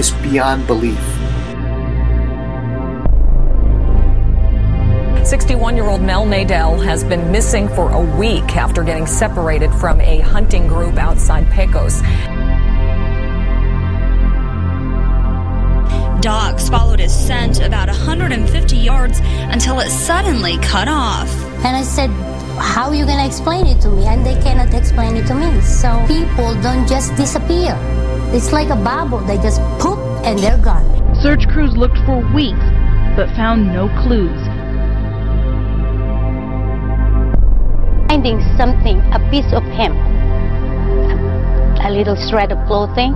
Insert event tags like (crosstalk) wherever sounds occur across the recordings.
evidence here, well, it's just beyond belief. 61 year old Mel Nadell has been missing for a week after getting separated from a hunting group outside Pecos. Dogs followed his scent about 150 yards until it suddenly cut off. And I said, How are you going to explain it to me? And they cannot explain it to me. So people don't just disappear. It's like a bubble. They just poop and they're gone. Search crews looked for weeks but found no clues. Finding something, a piece of him, a little shred of clothing,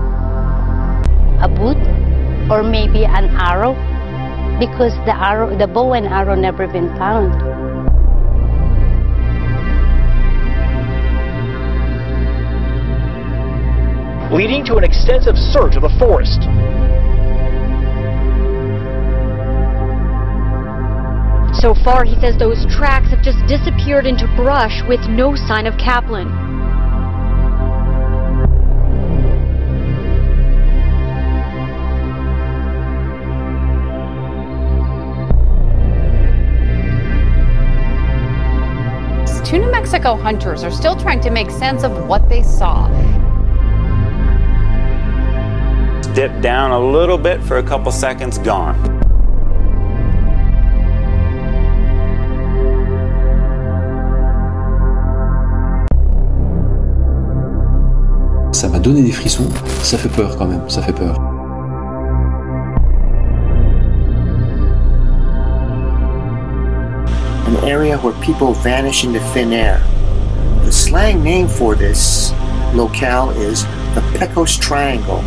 a boot, or maybe an arrow, because the arrow, the bow and arrow never been found. leading to an extensive search of the forest. So far, he says those tracks have just disappeared into brush with no sign of Kaplan. Two New Mexico hunters are still trying to make sense of what they saw. Dip down a little bit for a couple seconds, gone. Donné des frissons, ça fait peur quand même, ça fait peur. An area where people vanish into thin air. The slang name for this locale is the Pecos Triangle.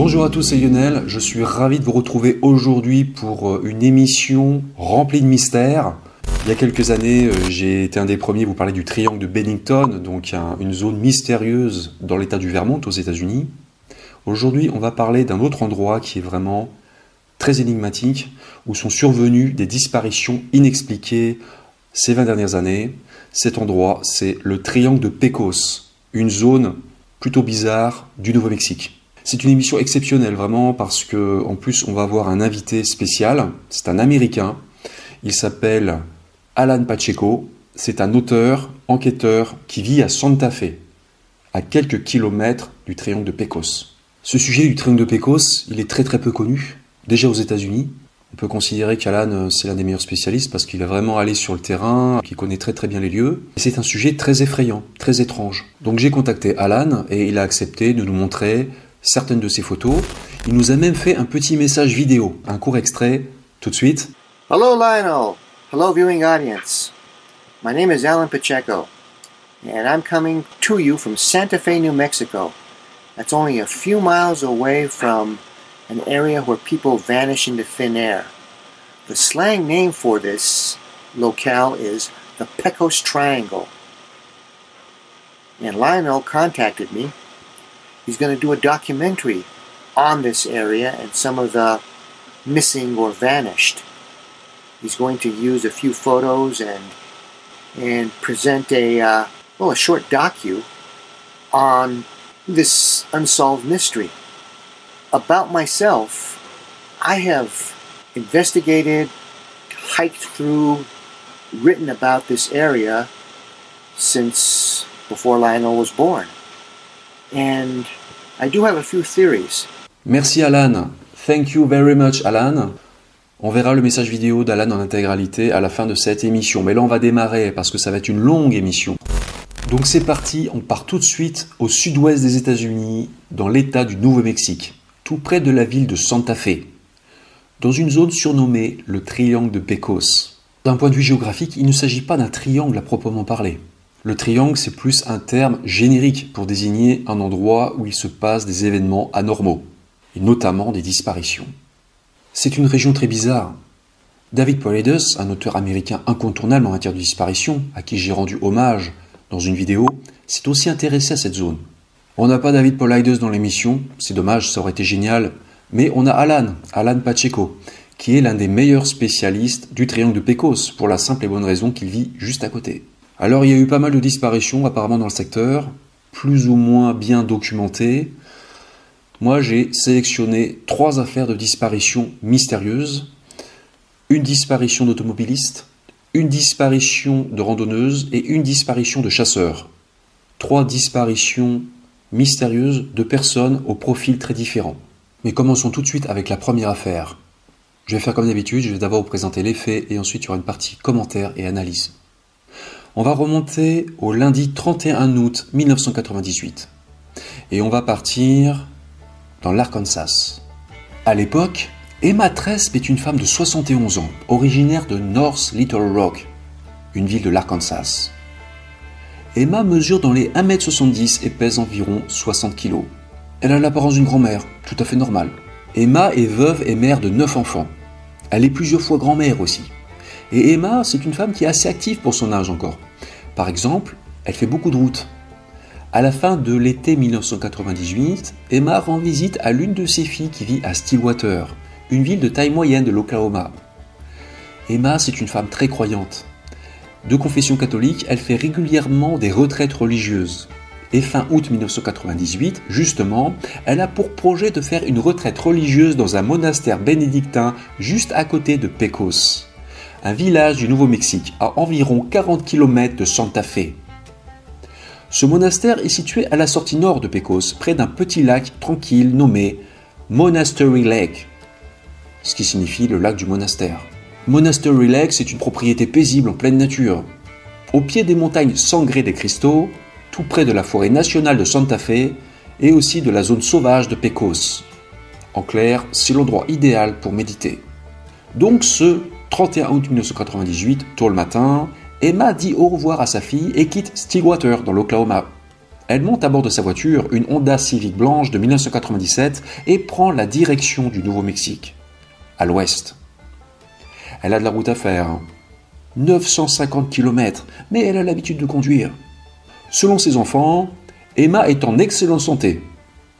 Bonjour à tous, c'est Lionel. Je suis ravi de vous retrouver aujourd'hui pour euh, une émission remplie de mystères. Il y a quelques années, euh, j'ai été un des premiers à vous parler du triangle de Bennington, donc un- une zone mystérieuse dans l'état du Vermont aux États-Unis. Aujourd'hui, on va parler d'un autre endroit qui est vraiment très énigmatique, où sont survenues des disparitions inexpliquées ces 20 dernières années. Cet endroit, c'est le triangle de Pecos, une zone plutôt bizarre du Nouveau-Mexique. C'est une émission exceptionnelle vraiment parce que en plus on va avoir un invité spécial. C'est un Américain. Il s'appelle Alan Pacheco. C'est un auteur, enquêteur qui vit à Santa Fe, à quelques kilomètres du triangle de Pecos. Ce sujet du triangle de Pecos, il est très très peu connu. Déjà aux États-Unis, on peut considérer qu'Alan euh, c'est l'un des meilleurs spécialistes parce qu'il est vraiment allé sur le terrain, qu'il connaît très très bien les lieux. C'est un sujet très effrayant, très étrange. Donc j'ai contacté Alan et il a accepté de nous montrer certaines de ses photos. Il nous a même fait un petit message vidéo, un court extrait, tout de suite. Hello, Lionel. Hello, viewing audience. My name is Alan Pacheco, and I'm coming to you from Santa Fe, New Mexico. That's only a few miles away from an area where people vanish into thin air. The slang name for this locale is the Pecos Triangle. And Lionel contacted me. He's going to do a documentary on this area and some of the missing or vanished. He's going to use a few photos and and present a uh, well a short docu on this unsolved mystery. About myself, I have investigated, hiked through, written about this area since before Lionel was born. And I do have a few theories. Merci Alan. Thank you very much Alan. On verra le message vidéo d'Alan en intégralité à la fin de cette émission. Mais là, on va démarrer parce que ça va être une longue émission. Donc c'est parti, on part tout de suite au sud-ouest des États-Unis, dans l'État du Nouveau-Mexique, tout près de la ville de Santa Fe, dans une zone surnommée le triangle de Pecos. D'un point de vue géographique, il ne s'agit pas d'un triangle à proprement parler. Le triangle, c'est plus un terme générique pour désigner un endroit où il se passe des événements anormaux, et notamment des disparitions. C'est une région très bizarre. David Paulides, un auteur américain incontournable en matière de disparition, à qui j'ai rendu hommage dans une vidéo, s'est aussi intéressé à cette zone. On n'a pas David Paulides dans l'émission, c'est dommage, ça aurait été génial, mais on a Alan, Alan Pacheco, qui est l'un des meilleurs spécialistes du triangle de Pecos, pour la simple et bonne raison qu'il vit juste à côté. Alors il y a eu pas mal de disparitions apparemment dans le secteur, plus ou moins bien documentées. Moi j'ai sélectionné trois affaires de disparition mystérieuses. Une disparition d'automobilistes, une disparition de randonneuses et une disparition de chasseurs. Trois disparitions mystérieuses de personnes au profil très différent. Mais commençons tout de suite avec la première affaire. Je vais faire comme d'habitude, je vais d'abord vous présenter les faits et ensuite il y aura une partie commentaires et analyse. On va remonter au lundi 31 août 1998 et on va partir dans l'Arkansas. À l'époque, Emma Tresp est une femme de 71 ans, originaire de North Little Rock, une ville de l'Arkansas. Emma mesure dans les 1m70 et pèse environ 60 kg. Elle a l'apparence d'une grand-mère, tout à fait normale. Emma est veuve et mère de 9 enfants. Elle est plusieurs fois grand-mère aussi. Et Emma, c'est une femme qui est assez active pour son âge encore. Par exemple, elle fait beaucoup de routes. À la fin de l'été 1998, Emma rend visite à l'une de ses filles qui vit à Stillwater, une ville de taille moyenne de l'Oklahoma. Emma, c'est une femme très croyante. De confession catholique, elle fait régulièrement des retraites religieuses. Et fin août 1998, justement, elle a pour projet de faire une retraite religieuse dans un monastère bénédictin juste à côté de Pecos, un village du Nouveau-Mexique à environ 40 km de Santa Fe. Ce monastère est situé à la sortie nord de Pecos, près d'un petit lac tranquille nommé Monastery Lake, ce qui signifie le lac du monastère. Monastery Lake, c'est une propriété paisible en pleine nature. Au pied des montagnes sangrées des cristaux, tout près de la forêt nationale de Santa Fe et aussi de la zone sauvage de Pecos. En clair, c'est l'endroit idéal pour méditer. Donc ce 31 août 1998, tôt le matin, Emma dit au revoir à sa fille et quitte Stillwater dans l'Oklahoma. Elle monte à bord de sa voiture, une Honda Civic blanche de 1997, et prend la direction du Nouveau-Mexique, à l'ouest. Elle a de la route à faire. 950 km, mais elle a l'habitude de conduire. Selon ses enfants, Emma est en excellente santé,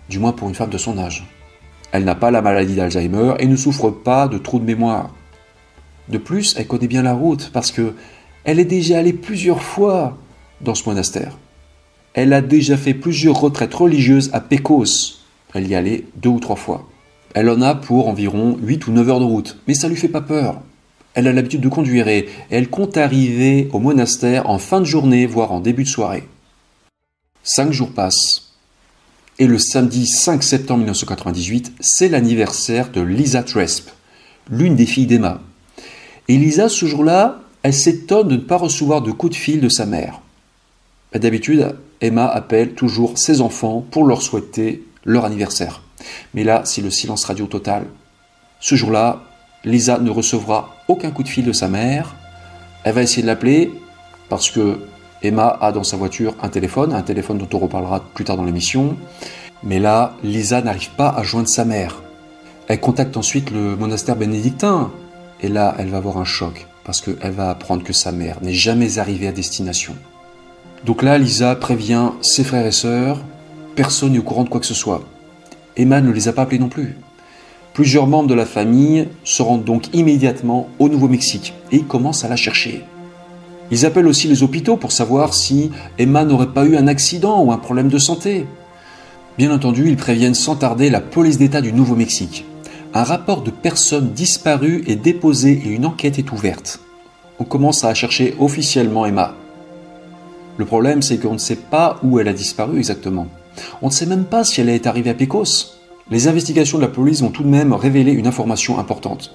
du moins pour une femme de son âge. Elle n'a pas la maladie d'Alzheimer et ne souffre pas de trous de mémoire. De plus, elle connaît bien la route parce que elle est déjà allée plusieurs fois dans ce monastère. Elle a déjà fait plusieurs retraites religieuses à Pecos. Elle y allait deux ou trois fois. Elle en a pour environ 8 ou 9 heures de route, mais ça lui fait pas peur. Elle a l'habitude de conduire et elle compte arriver au monastère en fin de journée, voire en début de soirée. Cinq jours passent. Et le samedi 5 septembre 1998, c'est l'anniversaire de Lisa Tresp, l'une des filles d'Emma. Et Lisa, ce jour-là, elle s'étonne de ne pas recevoir de coup de fil de sa mère. D'habitude, Emma appelle toujours ses enfants pour leur souhaiter leur anniversaire. Mais là, c'est le silence radio total. Ce jour-là, Lisa ne recevra aucun coup de fil de sa mère. Elle va essayer de l'appeler parce que Emma a dans sa voiture un téléphone, un téléphone dont on reparlera plus tard dans l'émission. Mais là, Lisa n'arrive pas à joindre sa mère. Elle contacte ensuite le monastère bénédictin. Et là, elle va avoir un choc parce qu'elle va apprendre que sa mère n'est jamais arrivée à destination. Donc là, Lisa prévient ses frères et sœurs. Personne n'est au courant de quoi que ce soit. Emma ne les a pas appelés non plus. Plusieurs membres de la famille se rendent donc immédiatement au Nouveau-Mexique et commencent à la chercher. Ils appellent aussi les hôpitaux pour savoir si Emma n'aurait pas eu un accident ou un problème de santé. Bien entendu, ils préviennent sans tarder la police d'État du Nouveau-Mexique. Un rapport de personnes disparues est déposé et une enquête est ouverte. On commence à chercher officiellement Emma. Le problème, c'est qu'on ne sait pas où elle a disparu exactement. On ne sait même pas si elle est arrivée à Pecos les investigations de la police vont tout de même révéler une information importante.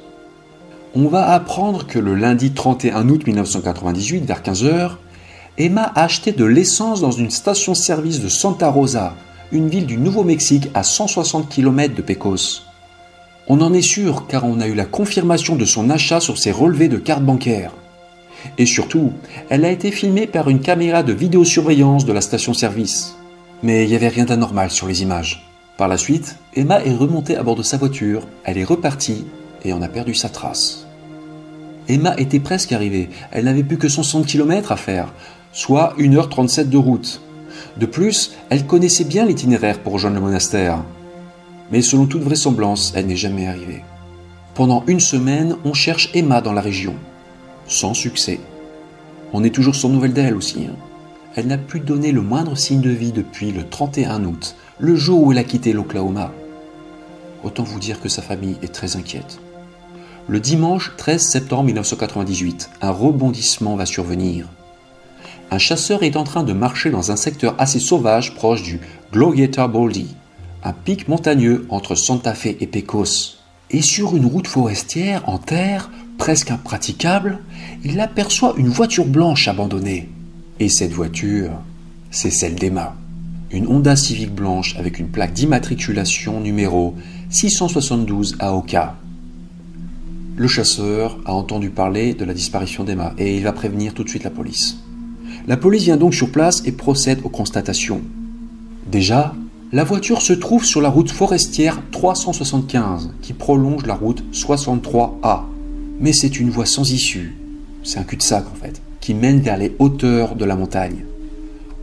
On va apprendre que le lundi 31 août 1998, vers 15h, Emma a acheté de l'essence dans une station-service de Santa Rosa, une ville du Nouveau-Mexique à 160 km de Pecos. On en est sûr car on a eu la confirmation de son achat sur ses relevés de carte bancaire. Et surtout, elle a été filmée par une caméra de vidéosurveillance de la station-service. Mais il n'y avait rien d'anormal sur les images. Par la suite, Emma est remontée à bord de sa voiture, elle est repartie et en a perdu sa trace. Emma était presque arrivée, elle n'avait plus que 160 km à faire, soit 1h37 de route. De plus, elle connaissait bien l'itinéraire pour rejoindre le monastère. Mais selon toute vraisemblance, elle n'est jamais arrivée. Pendant une semaine, on cherche Emma dans la région. Sans succès. On est toujours sans nouvelles d'elle aussi. Hein. Elle n'a plus donné le moindre signe de vie depuis le 31 août, le jour où elle a quitté l'Oklahoma. Autant vous dire que sa famille est très inquiète. Le dimanche 13 septembre 1998, un rebondissement va survenir. Un chasseur est en train de marcher dans un secteur assez sauvage proche du Glorieta Baldy, un pic montagneux entre Santa Fe et Pecos. Et sur une route forestière en terre, presque impraticable, il aperçoit une voiture blanche abandonnée. Et cette voiture, c'est celle d'Emma. Une Honda Civic blanche avec une plaque d'immatriculation numéro 672 AOK. Le chasseur a entendu parler de la disparition d'Emma et il va prévenir tout de suite la police. La police vient donc sur place et procède aux constatations. Déjà, la voiture se trouve sur la route forestière 375 qui prolonge la route 63A. Mais c'est une voie sans issue. C'est un cul-de-sac en fait, qui mène vers les hauteurs de la montagne.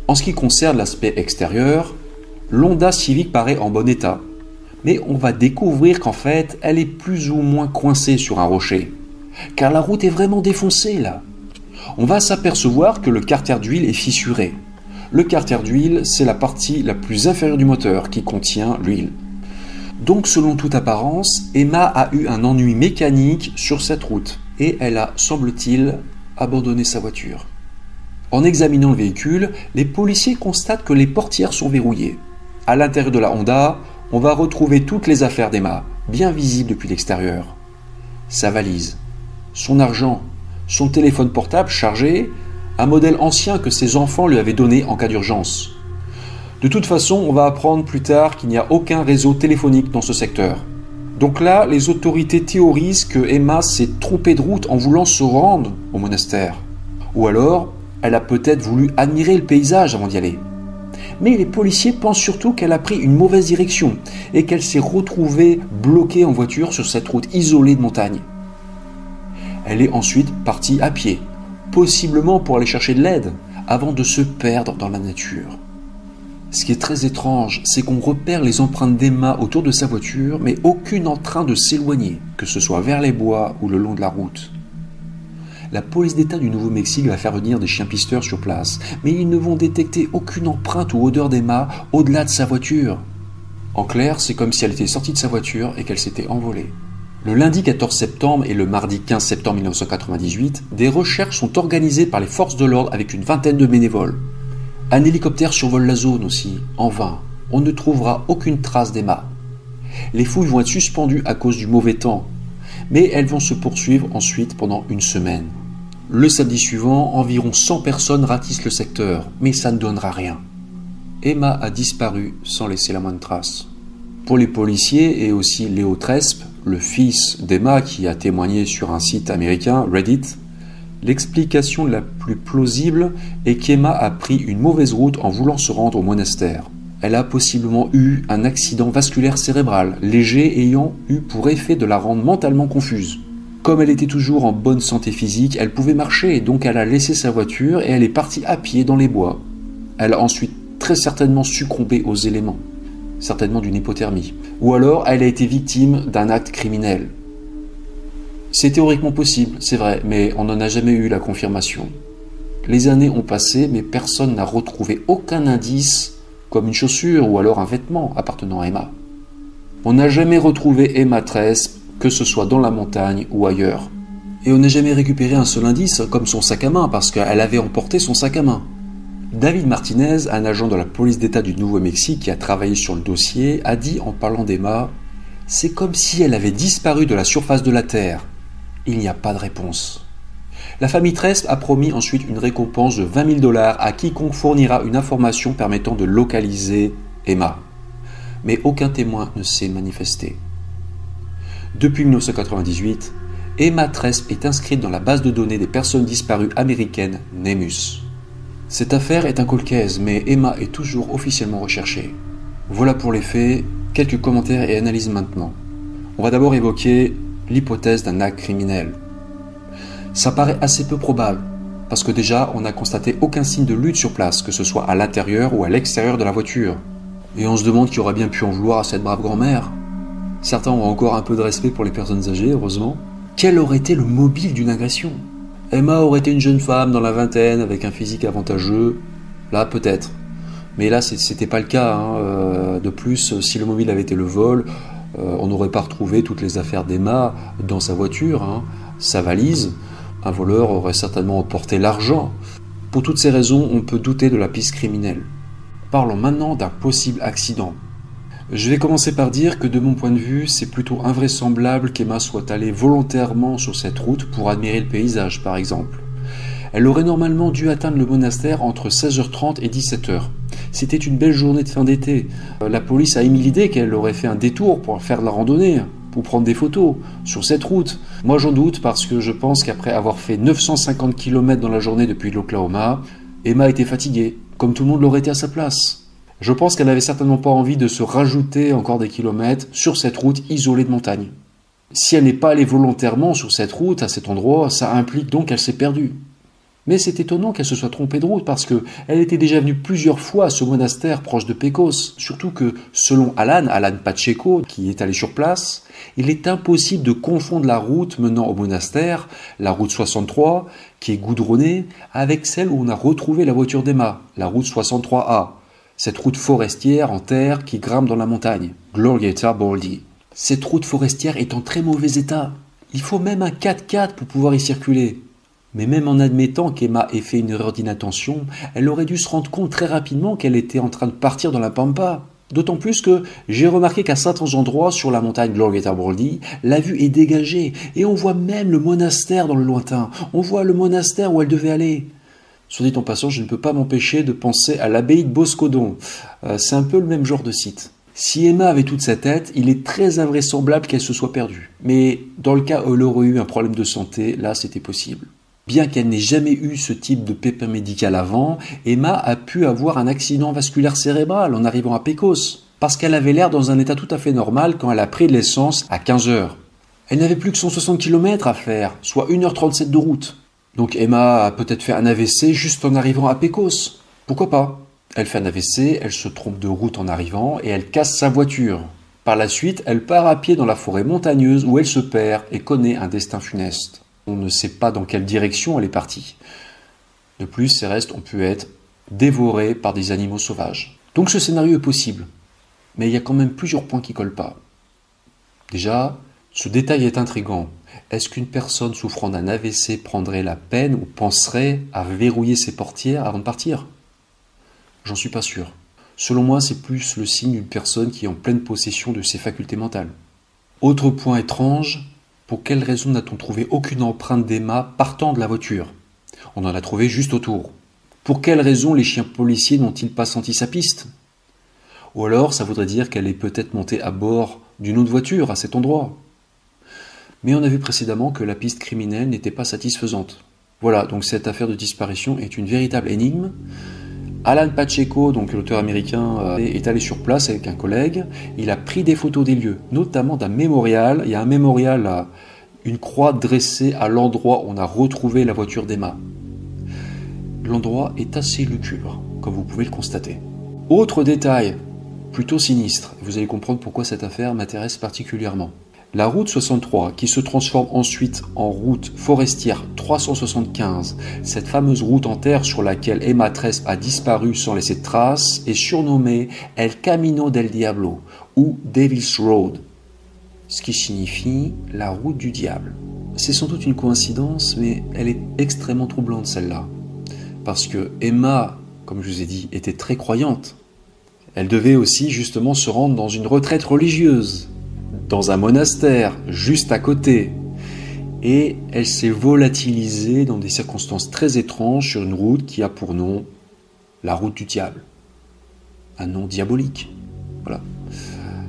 En ce qui concerne l'aspect extérieur, l'Honda Civic paraît en bon état. Mais on va découvrir qu'en fait, elle est plus ou moins coincée sur un rocher. Car la route est vraiment défoncée là. On va s'apercevoir que le carter d'huile est fissuré. Le carter d'huile, c'est la partie la plus inférieure du moteur qui contient l'huile. Donc selon toute apparence, Emma a eu un ennui mécanique sur cette route et elle a, semble-t-il, abandonné sa voiture. En examinant le véhicule, les policiers constatent que les portières sont verrouillées. À l'intérieur de la Honda, on va retrouver toutes les affaires d'Emma, bien visibles depuis l'extérieur. Sa valise, son argent, son téléphone portable chargé, un modèle ancien que ses enfants lui avaient donné en cas d'urgence. De toute façon, on va apprendre plus tard qu'il n'y a aucun réseau téléphonique dans ce secteur. Donc là, les autorités théorisent que Emma s'est trompée de route en voulant se rendre au monastère. Ou alors, elle a peut-être voulu admirer le paysage avant d'y aller. Mais les policiers pensent surtout qu'elle a pris une mauvaise direction et qu'elle s'est retrouvée bloquée en voiture sur cette route isolée de montagne. Elle est ensuite partie à pied, possiblement pour aller chercher de l'aide, avant de se perdre dans la nature. Ce qui est très étrange, c'est qu'on repère les empreintes d'Emma autour de sa voiture, mais aucune en train de s'éloigner, que ce soit vers les bois ou le long de la route. La police d'État du Nouveau-Mexique va faire venir des chiens pisteurs sur place, mais ils ne vont détecter aucune empreinte ou odeur d'Emma au-delà de sa voiture. En clair, c'est comme si elle était sortie de sa voiture et qu'elle s'était envolée. Le lundi 14 septembre et le mardi 15 septembre 1998, des recherches sont organisées par les forces de l'ordre avec une vingtaine de bénévoles. Un hélicoptère survole la zone aussi, en vain. On ne trouvera aucune trace d'Emma. Les fouilles vont être suspendues à cause du mauvais temps, mais elles vont se poursuivre ensuite pendant une semaine. Le samedi suivant, environ 100 personnes ratissent le secteur, mais ça ne donnera rien. Emma a disparu sans laisser la moindre trace. Pour les policiers et aussi Léo Trespe, le fils d'Emma qui a témoigné sur un site américain, Reddit, l'explication la plus plausible est qu'Emma a pris une mauvaise route en voulant se rendre au monastère. Elle a possiblement eu un accident vasculaire cérébral, léger ayant eu pour effet de la rendre mentalement confuse. Comme elle était toujours en bonne santé physique, elle pouvait marcher et donc elle a laissé sa voiture et elle est partie à pied dans les bois. Elle a ensuite très certainement succombé aux éléments certainement d'une hypothermie. Ou alors elle a été victime d'un acte criminel. C'est théoriquement possible, c'est vrai, mais on n'en a jamais eu la confirmation. Les années ont passé, mais personne n'a retrouvé aucun indice, comme une chaussure ou alors un vêtement appartenant à Emma. On n'a jamais retrouvé Emma Tress, que ce soit dans la montagne ou ailleurs. Et on n'a jamais récupéré un seul indice, comme son sac à main, parce qu'elle avait emporté son sac à main. David Martinez, un agent de la police d'État du Nouveau-Mexique qui a travaillé sur le dossier, a dit en parlant d'Emma C'est comme si elle avait disparu de la surface de la Terre. Il n'y a pas de réponse. La famille Trest a promis ensuite une récompense de 20 000 dollars à quiconque fournira une information permettant de localiser Emma. Mais aucun témoin ne s'est manifesté. Depuis 1998, Emma Trest est inscrite dans la base de données des personnes disparues américaines NEMUS. Cette affaire est un colcaise, mais Emma est toujours officiellement recherchée. Voilà pour les faits, quelques commentaires et analyses maintenant. On va d'abord évoquer l'hypothèse d'un acte criminel. Ça paraît assez peu probable, parce que déjà on n'a constaté aucun signe de lutte sur place, que ce soit à l'intérieur ou à l'extérieur de la voiture. Et on se demande qui aurait bien pu en vouloir à cette brave grand-mère. Certains ont encore un peu de respect pour les personnes âgées, heureusement. Quel aurait été le mobile d'une agression? Emma aurait été une jeune femme dans la vingtaine avec un physique avantageux. Là, peut-être. Mais là, c'était pas le cas. Hein. Euh, de plus, si le mobile avait été le vol, euh, on n'aurait pas retrouvé toutes les affaires d'Emma dans sa voiture, hein. sa valise. Un voleur aurait certainement emporté l'argent. Pour toutes ces raisons, on peut douter de la piste criminelle. Parlons maintenant d'un possible accident. Je vais commencer par dire que de mon point de vue, c'est plutôt invraisemblable qu'Emma soit allée volontairement sur cette route pour admirer le paysage, par exemple. Elle aurait normalement dû atteindre le monastère entre 16h30 et 17h. C'était une belle journée de fin d'été. Euh, la police a émis l'idée qu'elle aurait fait un détour pour faire de la randonnée, pour prendre des photos sur cette route. Moi j'en doute parce que je pense qu'après avoir fait 950 km dans la journée depuis l'Oklahoma, Emma était fatiguée, comme tout le monde l'aurait été à sa place. Je pense qu'elle n'avait certainement pas envie de se rajouter encore des kilomètres sur cette route isolée de montagne. Si elle n'est pas allée volontairement sur cette route, à cet endroit, ça implique donc qu'elle s'est perdue. Mais c'est étonnant qu'elle se soit trompée de route parce qu'elle était déjà venue plusieurs fois à ce monastère proche de Pecos. Surtout que, selon Alan, Alan Pacheco, qui est allé sur place, il est impossible de confondre la route menant au monastère, la route 63, qui est goudronnée, avec celle où on a retrouvé la voiture d'Emma, la route 63A cette route forestière en terre qui grimpe dans la montagne, Glorieta Baldy. Cette route forestière est en très mauvais état. Il faut même un 4x4 pour pouvoir y circuler. Mais même en admettant qu'Emma ait fait une erreur d'inattention, elle aurait dû se rendre compte très rapidement qu'elle était en train de partir dans la pampa. D'autant plus que j'ai remarqué qu'à certains endroits sur la montagne Glorieta Baldy, la vue est dégagée et on voit même le monastère dans le lointain. On voit le monastère où elle devait aller. Soit dit en passant, je ne peux pas m'empêcher de penser à l'abbaye de Boscodon. Euh, c'est un peu le même genre de site. Si Emma avait toute sa tête, il est très invraisemblable qu'elle se soit perdue. Mais dans le cas où elle aurait eu un problème de santé, là c'était possible. Bien qu'elle n'ait jamais eu ce type de pépin médical avant, Emma a pu avoir un accident vasculaire cérébral en arrivant à Pecos, parce qu'elle avait l'air dans un état tout à fait normal quand elle a pris de l'essence à 15 heures. Elle n'avait plus que 160 km à faire, soit 1h37 de route. Donc Emma a peut-être fait un AVC juste en arrivant à Pecos. Pourquoi pas? Elle fait un AVC, elle se trompe de route en arrivant et elle casse sa voiture. Par la suite, elle part à pied dans la forêt montagneuse où elle se perd et connaît un destin funeste. On ne sait pas dans quelle direction elle est partie. De plus, ses restes ont pu être dévorés par des animaux sauvages. Donc ce scénario est possible. Mais il y a quand même plusieurs points qui collent pas. Déjà, ce détail est intrigant. Est-ce qu'une personne souffrant d'un AVC prendrait la peine ou penserait à verrouiller ses portières avant de partir? J'en suis pas sûr. Selon moi, c'est plus le signe d'une personne qui est en pleine possession de ses facultés mentales. Autre point étrange, pour quelle raison n'a-t-on trouvé aucune empreinte d'Emma partant de la voiture? On en a trouvé juste autour. Pour quelle raison les chiens policiers n'ont-ils pas senti sa piste? Ou alors ça voudrait dire qu'elle est peut-être montée à bord d'une autre voiture à cet endroit? Mais on a vu précédemment que la piste criminelle n'était pas satisfaisante. Voilà, donc cette affaire de disparition est une véritable énigme. Alan Pacheco, donc l'auteur américain, euh, est allé sur place avec un collègue. Il a pris des photos des lieux, notamment d'un mémorial. Il y a un mémorial, une croix dressée à l'endroit où on a retrouvé la voiture d'Emma. L'endroit est assez lugubre, comme vous pouvez le constater. Autre détail, plutôt sinistre, vous allez comprendre pourquoi cette affaire m'intéresse particulièrement. La route 63, qui se transforme ensuite en route forestière 375, cette fameuse route en terre sur laquelle Emma Tresp a disparu sans laisser de traces, est surnommée El Camino del Diablo ou Devil's Road, ce qui signifie la route du diable. C'est sans doute une coïncidence, mais elle est extrêmement troublante celle-là. Parce que Emma, comme je vous ai dit, était très croyante. Elle devait aussi justement se rendre dans une retraite religieuse dans un monastère juste à côté. Et elle s'est volatilisée dans des circonstances très étranges sur une route qui a pour nom la route du diable. Un nom diabolique. Voilà.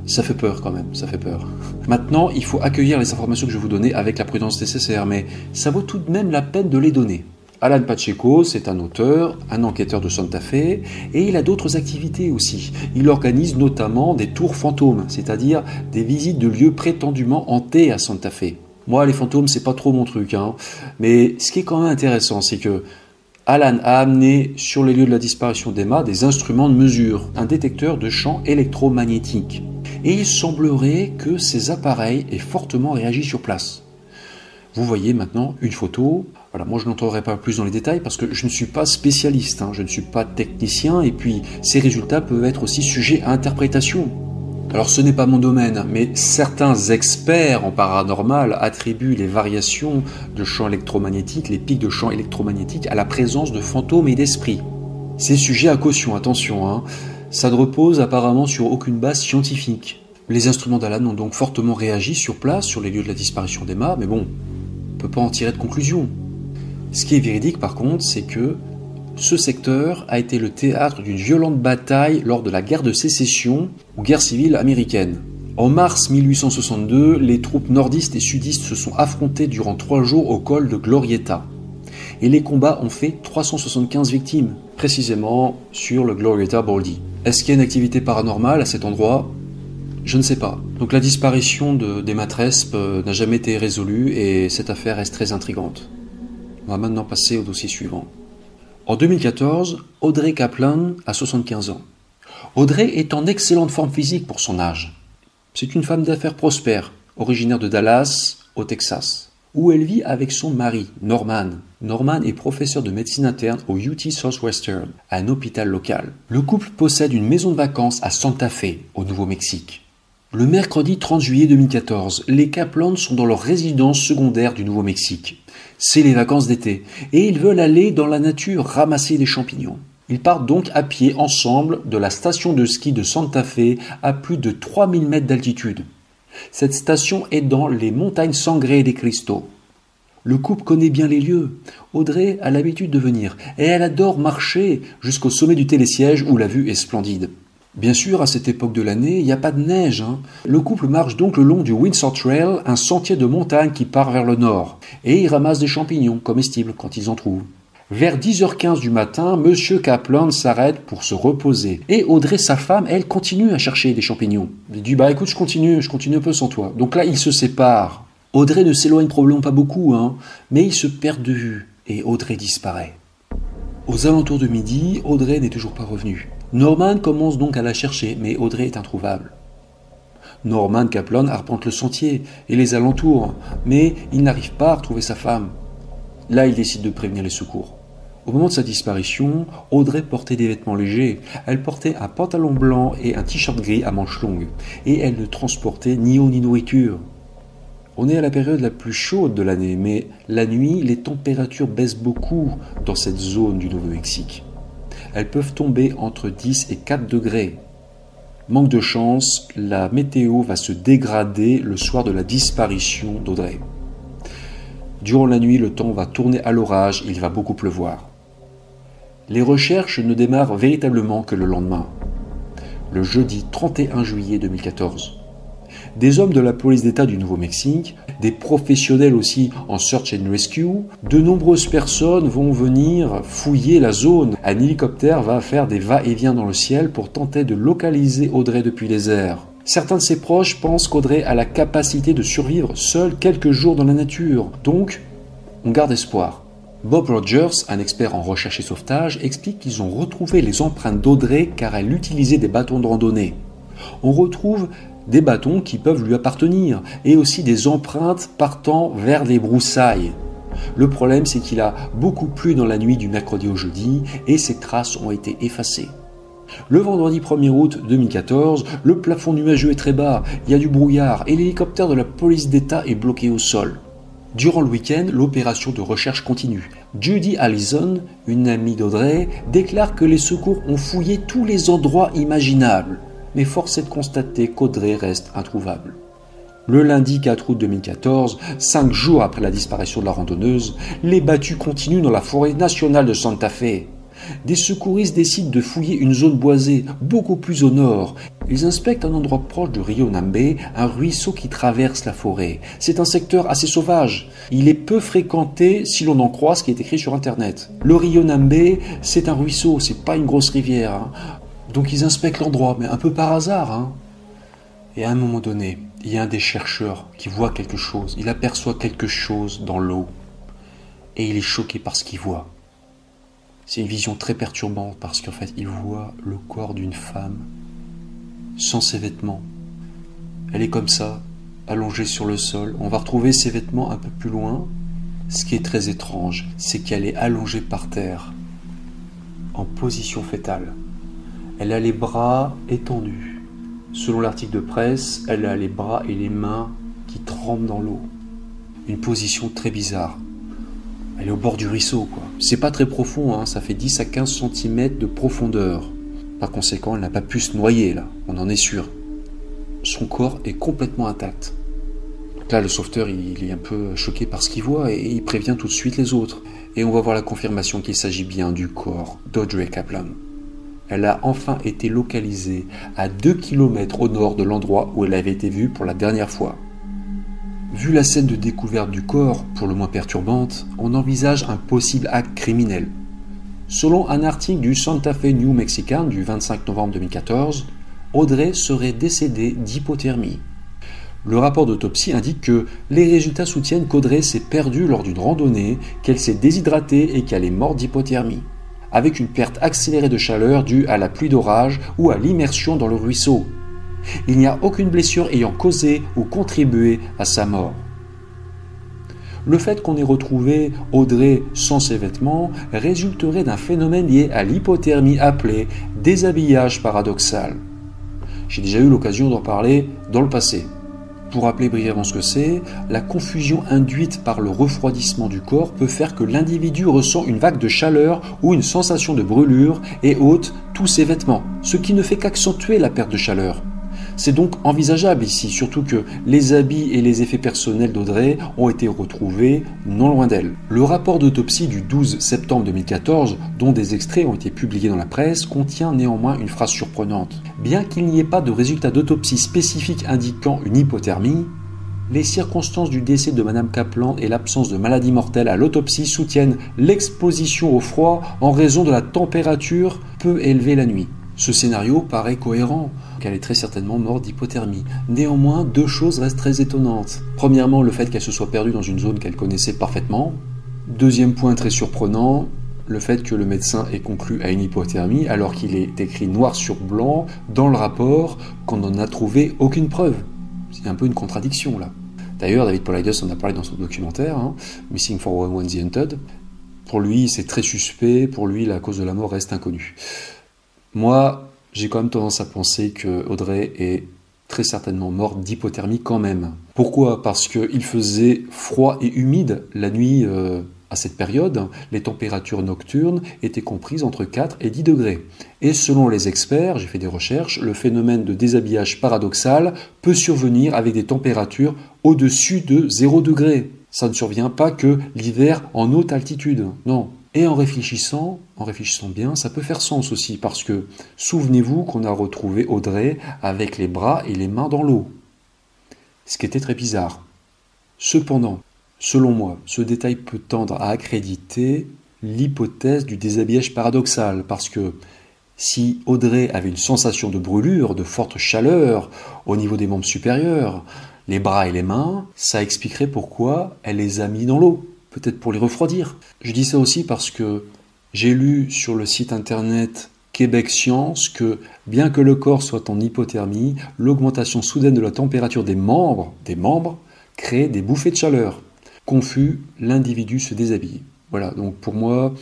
Ça fait peur quand même, ça fait peur. Maintenant, il faut accueillir les informations que je vous donner avec la prudence nécessaire, mais ça vaut tout de même la peine de les donner. Alan Pacheco, c'est un auteur, un enquêteur de Santa Fe, et il a d'autres activités aussi. Il organise notamment des tours fantômes, c'est-à-dire des visites de lieux prétendument hantés à Santa Fe. Moi, les fantômes, c'est pas trop mon truc, hein. Mais ce qui est quand même intéressant, c'est que Alan a amené sur les lieux de la disparition d'Emma des instruments de mesure, un détecteur de champs électromagnétiques. Et il semblerait que ces appareils aient fortement réagi sur place. Vous voyez maintenant une photo. Voilà, moi je n'entrerai pas plus dans les détails parce que je ne suis pas spécialiste, hein, je ne suis pas technicien et puis ces résultats peuvent être aussi sujets à interprétation. Alors ce n'est pas mon domaine, mais certains experts en paranormal attribuent les variations de champs électromagnétiques, les pics de champs électromagnétiques, à la présence de fantômes et d'esprits. C'est sujet à caution, attention, hein. ça ne repose apparemment sur aucune base scientifique. Les instruments d'Alan ont donc fortement réagi sur place, sur les lieux de la disparition d'Emma, mais bon, on ne peut pas en tirer de conclusion. Ce qui est véridique par contre, c'est que ce secteur a été le théâtre d'une violente bataille lors de la guerre de sécession ou guerre civile américaine. En mars 1862, les troupes nordistes et sudistes se sont affrontées durant trois jours au col de Glorieta. Et les combats ont fait 375 victimes, précisément sur le Glorieta Baldy. Est-ce qu'il y a une activité paranormale à cet endroit? Je ne sais pas. Donc la disparition de, des matresses n'a jamais été résolue et cette affaire reste très intrigante. On va maintenant passer au dossier suivant. En 2014, Audrey Kaplan a 75 ans. Audrey est en excellente forme physique pour son âge. C'est une femme d'affaires prospère, originaire de Dallas, au Texas, où elle vit avec son mari, Norman. Norman est professeur de médecine interne au UT Southwestern, un hôpital local. Le couple possède une maison de vacances à Santa Fe, au Nouveau-Mexique. Le mercredi 30 juillet 2014, les Kaplan sont dans leur résidence secondaire du Nouveau-Mexique c'est les vacances d'été, et ils veulent aller dans la nature ramasser des champignons. Ils partent donc à pied ensemble de la station de ski de Santa Fe à plus de 3000 mètres d'altitude. Cette station est dans les montagnes sangrées des cristaux. Le couple connaît bien les lieux. Audrey a l'habitude de venir, et elle adore marcher jusqu'au sommet du télésiège où la vue est splendide. Bien sûr, à cette époque de l'année, il n'y a pas de neige. Hein. Le couple marche donc le long du Windsor Trail, un sentier de montagne qui part vers le nord, et ils ramassent des champignons comestibles quand ils en trouvent. Vers 10h15 du matin, Monsieur Kaplan s'arrête pour se reposer. Et Audrey, sa femme, elle continue à chercher des champignons. Il dit Bah écoute, je continue, je continue un peu sans toi. Donc là, ils se séparent. Audrey ne s'éloigne probablement pas beaucoup, hein, mais ils se perdent de vue. Et Audrey disparaît. Aux alentours de midi, Audrey n'est toujours pas revenue. Norman commence donc à la chercher, mais Audrey est introuvable. Norman Kaplan arpente le sentier et les alentours, mais il n'arrive pas à retrouver sa femme. Là, il décide de prévenir les secours. Au moment de sa disparition, Audrey portait des vêtements légers. Elle portait un pantalon blanc et un t-shirt gris à manches longues, et elle ne transportait ni eau ni nourriture. On est à la période la plus chaude de l'année, mais la nuit, les températures baissent beaucoup dans cette zone du Nouveau-Mexique elles peuvent tomber entre 10 et 4 degrés. Manque de chance, la météo va se dégrader le soir de la disparition d'Audrey. Durant la nuit, le temps va tourner à l'orage, il va beaucoup pleuvoir. Les recherches ne démarrent véritablement que le lendemain, le jeudi 31 juillet 2014 des hommes de la police d'État du Nouveau-Mexique, des professionnels aussi en search and rescue. De nombreuses personnes vont venir fouiller la zone. Un hélicoptère va faire des va-et-vient dans le ciel pour tenter de localiser Audrey depuis les airs. Certains de ses proches pensent qu'Audrey a la capacité de survivre seule quelques jours dans la nature. Donc, on garde espoir. Bob Rogers, un expert en recherche et sauvetage, explique qu'ils ont retrouvé les empreintes d'Audrey car elle utilisait des bâtons de randonnée. On retrouve des bâtons qui peuvent lui appartenir, et aussi des empreintes partant vers les broussailles. Le problème, c'est qu'il a beaucoup plu dans la nuit du mercredi au jeudi, et ses traces ont été effacées. Le vendredi 1er août 2014, le plafond nuageux est très bas, il y a du brouillard, et l'hélicoptère de la police d'État est bloqué au sol. Durant le week-end, l'opération de recherche continue. Judy Allison, une amie d'Audrey, déclare que les secours ont fouillé tous les endroits imaginables mais force est de constater qu'Audrey reste introuvable. Le lundi 4 août 2014, cinq jours après la disparition de la randonneuse, les battues continuent dans la forêt nationale de Santa Fe. Des secouristes décident de fouiller une zone boisée beaucoup plus au nord. Ils inspectent un endroit proche de Rio Nambe, un ruisseau qui traverse la forêt. C'est un secteur assez sauvage. Il est peu fréquenté si l'on en croit ce qui est écrit sur internet. Le Rio Nambe, c'est un ruisseau, c'est pas une grosse rivière. Hein. Donc ils inspectent l'endroit, mais un peu par hasard. Hein. Et à un moment donné, il y a un des chercheurs qui voit quelque chose, il aperçoit quelque chose dans l'eau, et il est choqué par ce qu'il voit. C'est une vision très perturbante parce qu'en fait, il voit le corps d'une femme sans ses vêtements. Elle est comme ça, allongée sur le sol. On va retrouver ses vêtements un peu plus loin. Ce qui est très étrange, c'est qu'elle est allongée par terre, en position fétale. Elle a les bras étendus. Selon l'article de presse, elle a les bras et les mains qui tremblent dans l'eau. Une position très bizarre. Elle est au bord du ruisseau, quoi. C'est pas très profond, hein. ça fait 10 à 15 cm de profondeur. Par conséquent, elle n'a pas pu se noyer, là, on en est sûr. Son corps est complètement intact. Là, le sauveteur, il est un peu choqué par ce qu'il voit et il prévient tout de suite les autres. Et on va voir la confirmation qu'il s'agit bien du corps d'Audrey Kaplan. Elle a enfin été localisée à 2 km au nord de l'endroit où elle avait été vue pour la dernière fois. Vu la scène de découverte du corps, pour le moins perturbante, on envisage un possible acte criminel. Selon un article du Santa Fe New Mexican du 25 novembre 2014, Audrey serait décédée d'hypothermie. Le rapport d'autopsie indique que les résultats soutiennent qu'Audrey s'est perdue lors d'une randonnée, qu'elle s'est déshydratée et qu'elle est morte d'hypothermie, avec une perte accélérée de chaleur due à la pluie d'orage ou à l'immersion dans le ruisseau. Il n'y a aucune blessure ayant causé ou contribué à sa mort. Le fait qu'on ait retrouvé Audrey sans ses vêtements résulterait d'un phénomène lié à l'hypothermie appelé déshabillage paradoxal. J'ai déjà eu l'occasion d'en parler dans le passé. Pour rappeler brièvement ce que c'est, la confusion induite par le refroidissement du corps peut faire que l'individu ressent une vague de chaleur ou une sensation de brûlure et ôte tous ses vêtements, ce qui ne fait qu'accentuer la perte de chaleur. C'est donc envisageable ici, surtout que les habits et les effets personnels d'Audrey ont été retrouvés non loin d'elle. Le rapport d'autopsie du 12 septembre 2014, dont des extraits ont été publiés dans la presse, contient néanmoins une phrase surprenante. Bien qu'il n'y ait pas de résultat d'autopsie spécifique indiquant une hypothermie, les circonstances du décès de Madame Kaplan et l'absence de maladie mortelle à l'autopsie soutiennent l'exposition au froid en raison de la température peu élevée la nuit. Ce scénario paraît cohérent, qu'elle est très certainement morte d'hypothermie. Néanmoins, deux choses restent très étonnantes. Premièrement, le fait qu'elle se soit perdue dans une zone qu'elle connaissait parfaitement. Deuxième point très surprenant, le fait que le médecin ait conclu à une hypothermie alors qu'il est écrit noir sur blanc dans le rapport qu'on n'en a trouvé aucune preuve. C'est un peu une contradiction là. D'ailleurs, David Paulides en a parlé dans son documentaire, hein, Missing 411 The Hunted. Pour lui, c'est très suspect, pour lui, la cause de la mort reste inconnue. Moi, j'ai quand même tendance à penser que Audrey est très certainement morte d'hypothermie quand même. Pourquoi? Parce qu'il faisait froid et humide la nuit euh, à cette période. Les températures nocturnes étaient comprises entre 4 et 10 degrés. Et selon les experts, j'ai fait des recherches, le phénomène de déshabillage paradoxal peut survenir avec des températures au-dessus de 0 degré. Ça ne survient pas que l'hiver en haute altitude. Non, et en réfléchissant, en réfléchissant bien, ça peut faire sens aussi, parce que souvenez-vous qu'on a retrouvé Audrey avec les bras et les mains dans l'eau. Ce qui était très bizarre. Cependant, selon moi, ce détail peut tendre à accréditer l'hypothèse du déshabillage paradoxal, parce que si Audrey avait une sensation de brûlure, de forte chaleur au niveau des membres supérieurs, les bras et les mains, ça expliquerait pourquoi elle les a mis dans l'eau peut-être pour les refroidir. Je dis ça aussi parce que j'ai lu sur le site internet Québec Science que bien que le corps soit en hypothermie, l'augmentation soudaine de la température des membres, crée des bouffées de chaleur. Confus, l'individu se déshabille. Voilà, donc pour moi,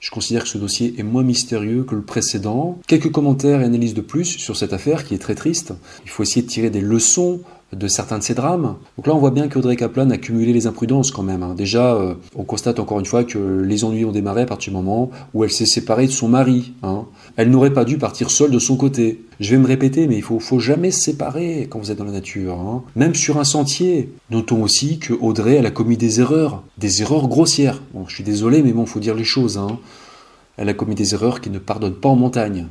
je considère que ce dossier est moins mystérieux que le précédent. Quelques commentaires et analyses de plus sur cette affaire qui est très triste. Il faut essayer de tirer des leçons de certains de ces drames. Donc là, on voit bien qu'Audrey Kaplan a cumulé les imprudences quand même. Hein. Déjà, euh, on constate encore une fois que les ennuis ont démarré à partir du moment où elle s'est séparée de son mari. Hein. Elle n'aurait pas dû partir seule de son côté. Je vais me répéter, mais il faut, faut jamais se séparer quand vous êtes dans la nature. Hein. Même sur un sentier. Notons aussi que Audrey, elle a commis des erreurs, des erreurs grossières. Je suis désolé, mais bon, faut dire les choses. Elle a commis des erreurs qui ne pardonnent pas en montagne.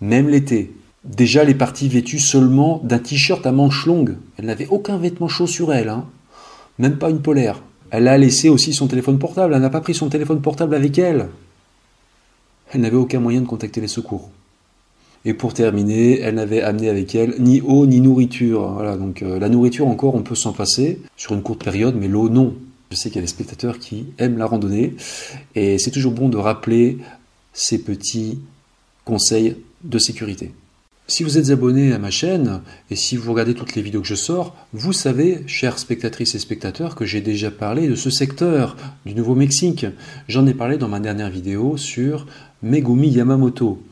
Même l'été, Déjà, elle est partie vêtue seulement d'un t-shirt à manches longues. Elle n'avait aucun vêtement chaud sur elle, hein. même pas une polaire. Elle a laissé aussi son téléphone portable, elle n'a pas pris son téléphone portable avec elle. Elle n'avait aucun moyen de contacter les secours. Et pour terminer, elle n'avait amené avec elle ni eau ni nourriture. Donc euh, la nourriture encore, on peut s'en passer sur une courte période, mais l'eau non. Je sais qu'il y a des spectateurs qui aiment la randonnée et c'est toujours bon de rappeler ces petits conseils de sécurité. Si vous êtes abonné à ma chaîne et si vous regardez toutes les vidéos que je sors, vous savez, chères spectatrices et spectateurs, que j'ai déjà parlé de ce secteur du Nouveau-Mexique. J'en ai parlé dans ma dernière vidéo sur Megumi Yamamoto.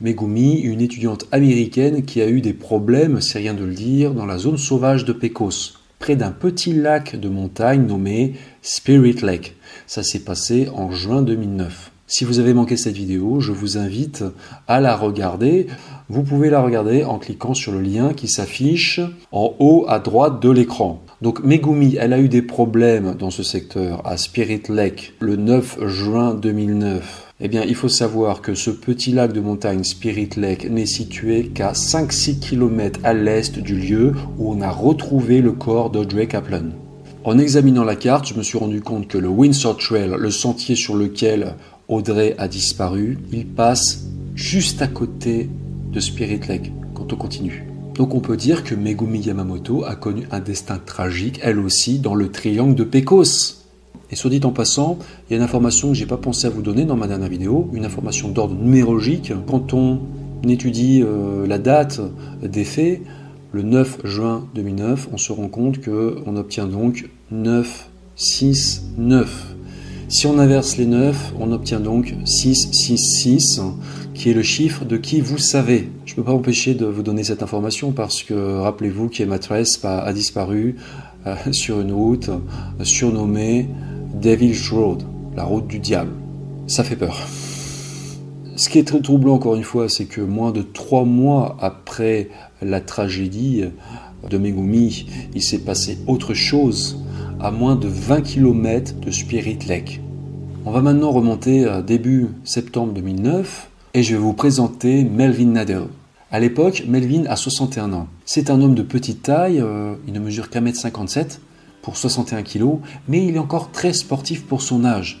Megumi, une étudiante américaine qui a eu des problèmes, c'est rien de le dire, dans la zone sauvage de Pecos, près d'un petit lac de montagne nommé Spirit Lake. Ça s'est passé en juin 2009. Si vous avez manqué cette vidéo, je vous invite à la regarder. Vous pouvez la regarder en cliquant sur le lien qui s'affiche en haut à droite de l'écran. Donc Megumi, elle a eu des problèmes dans ce secteur à Spirit Lake le 9 juin 2009. Eh bien, il faut savoir que ce petit lac de montagne Spirit Lake n'est situé qu'à 5-6 km à l'est du lieu où on a retrouvé le corps d'Audrey Kaplan. En examinant la carte, je me suis rendu compte que le Windsor Trail, le sentier sur lequel Audrey a disparu, il passe juste à côté de Spirit Lake quand on continue. Donc on peut dire que Megumi Yamamoto a connu un destin tragique, elle aussi, dans le triangle de Pecos. Et soit dit en passant, il y a une information que j'ai pas pensé à vous donner dans ma dernière vidéo, une information d'ordre numérologique. Quand on étudie euh, la date des faits, le 9 juin 2009, on se rend compte qu'on obtient donc 9, 6, 9. Si on inverse les 9, on obtient donc 6, 6, 6, qui est le chiffre de qui vous savez. Je ne peux pas empêcher de vous donner cette information parce que rappelez-vous qu'Emma Trace a disparu euh, (laughs) sur une route surnommée Devil's Road, la route du diable. Ça fait peur. Ce qui est très troublant encore une fois, c'est que moins de trois mois après la tragédie de Megumi, il s'est passé autre chose à moins de 20 km de Spirit Lake. On va maintenant remonter à début septembre 2009 et je vais vous présenter Melvin Nader. À l'époque, Melvin a 61 ans. C'est un homme de petite taille, euh, il ne mesure qu'un mètre 57 pour 61 kg, mais il est encore très sportif pour son âge.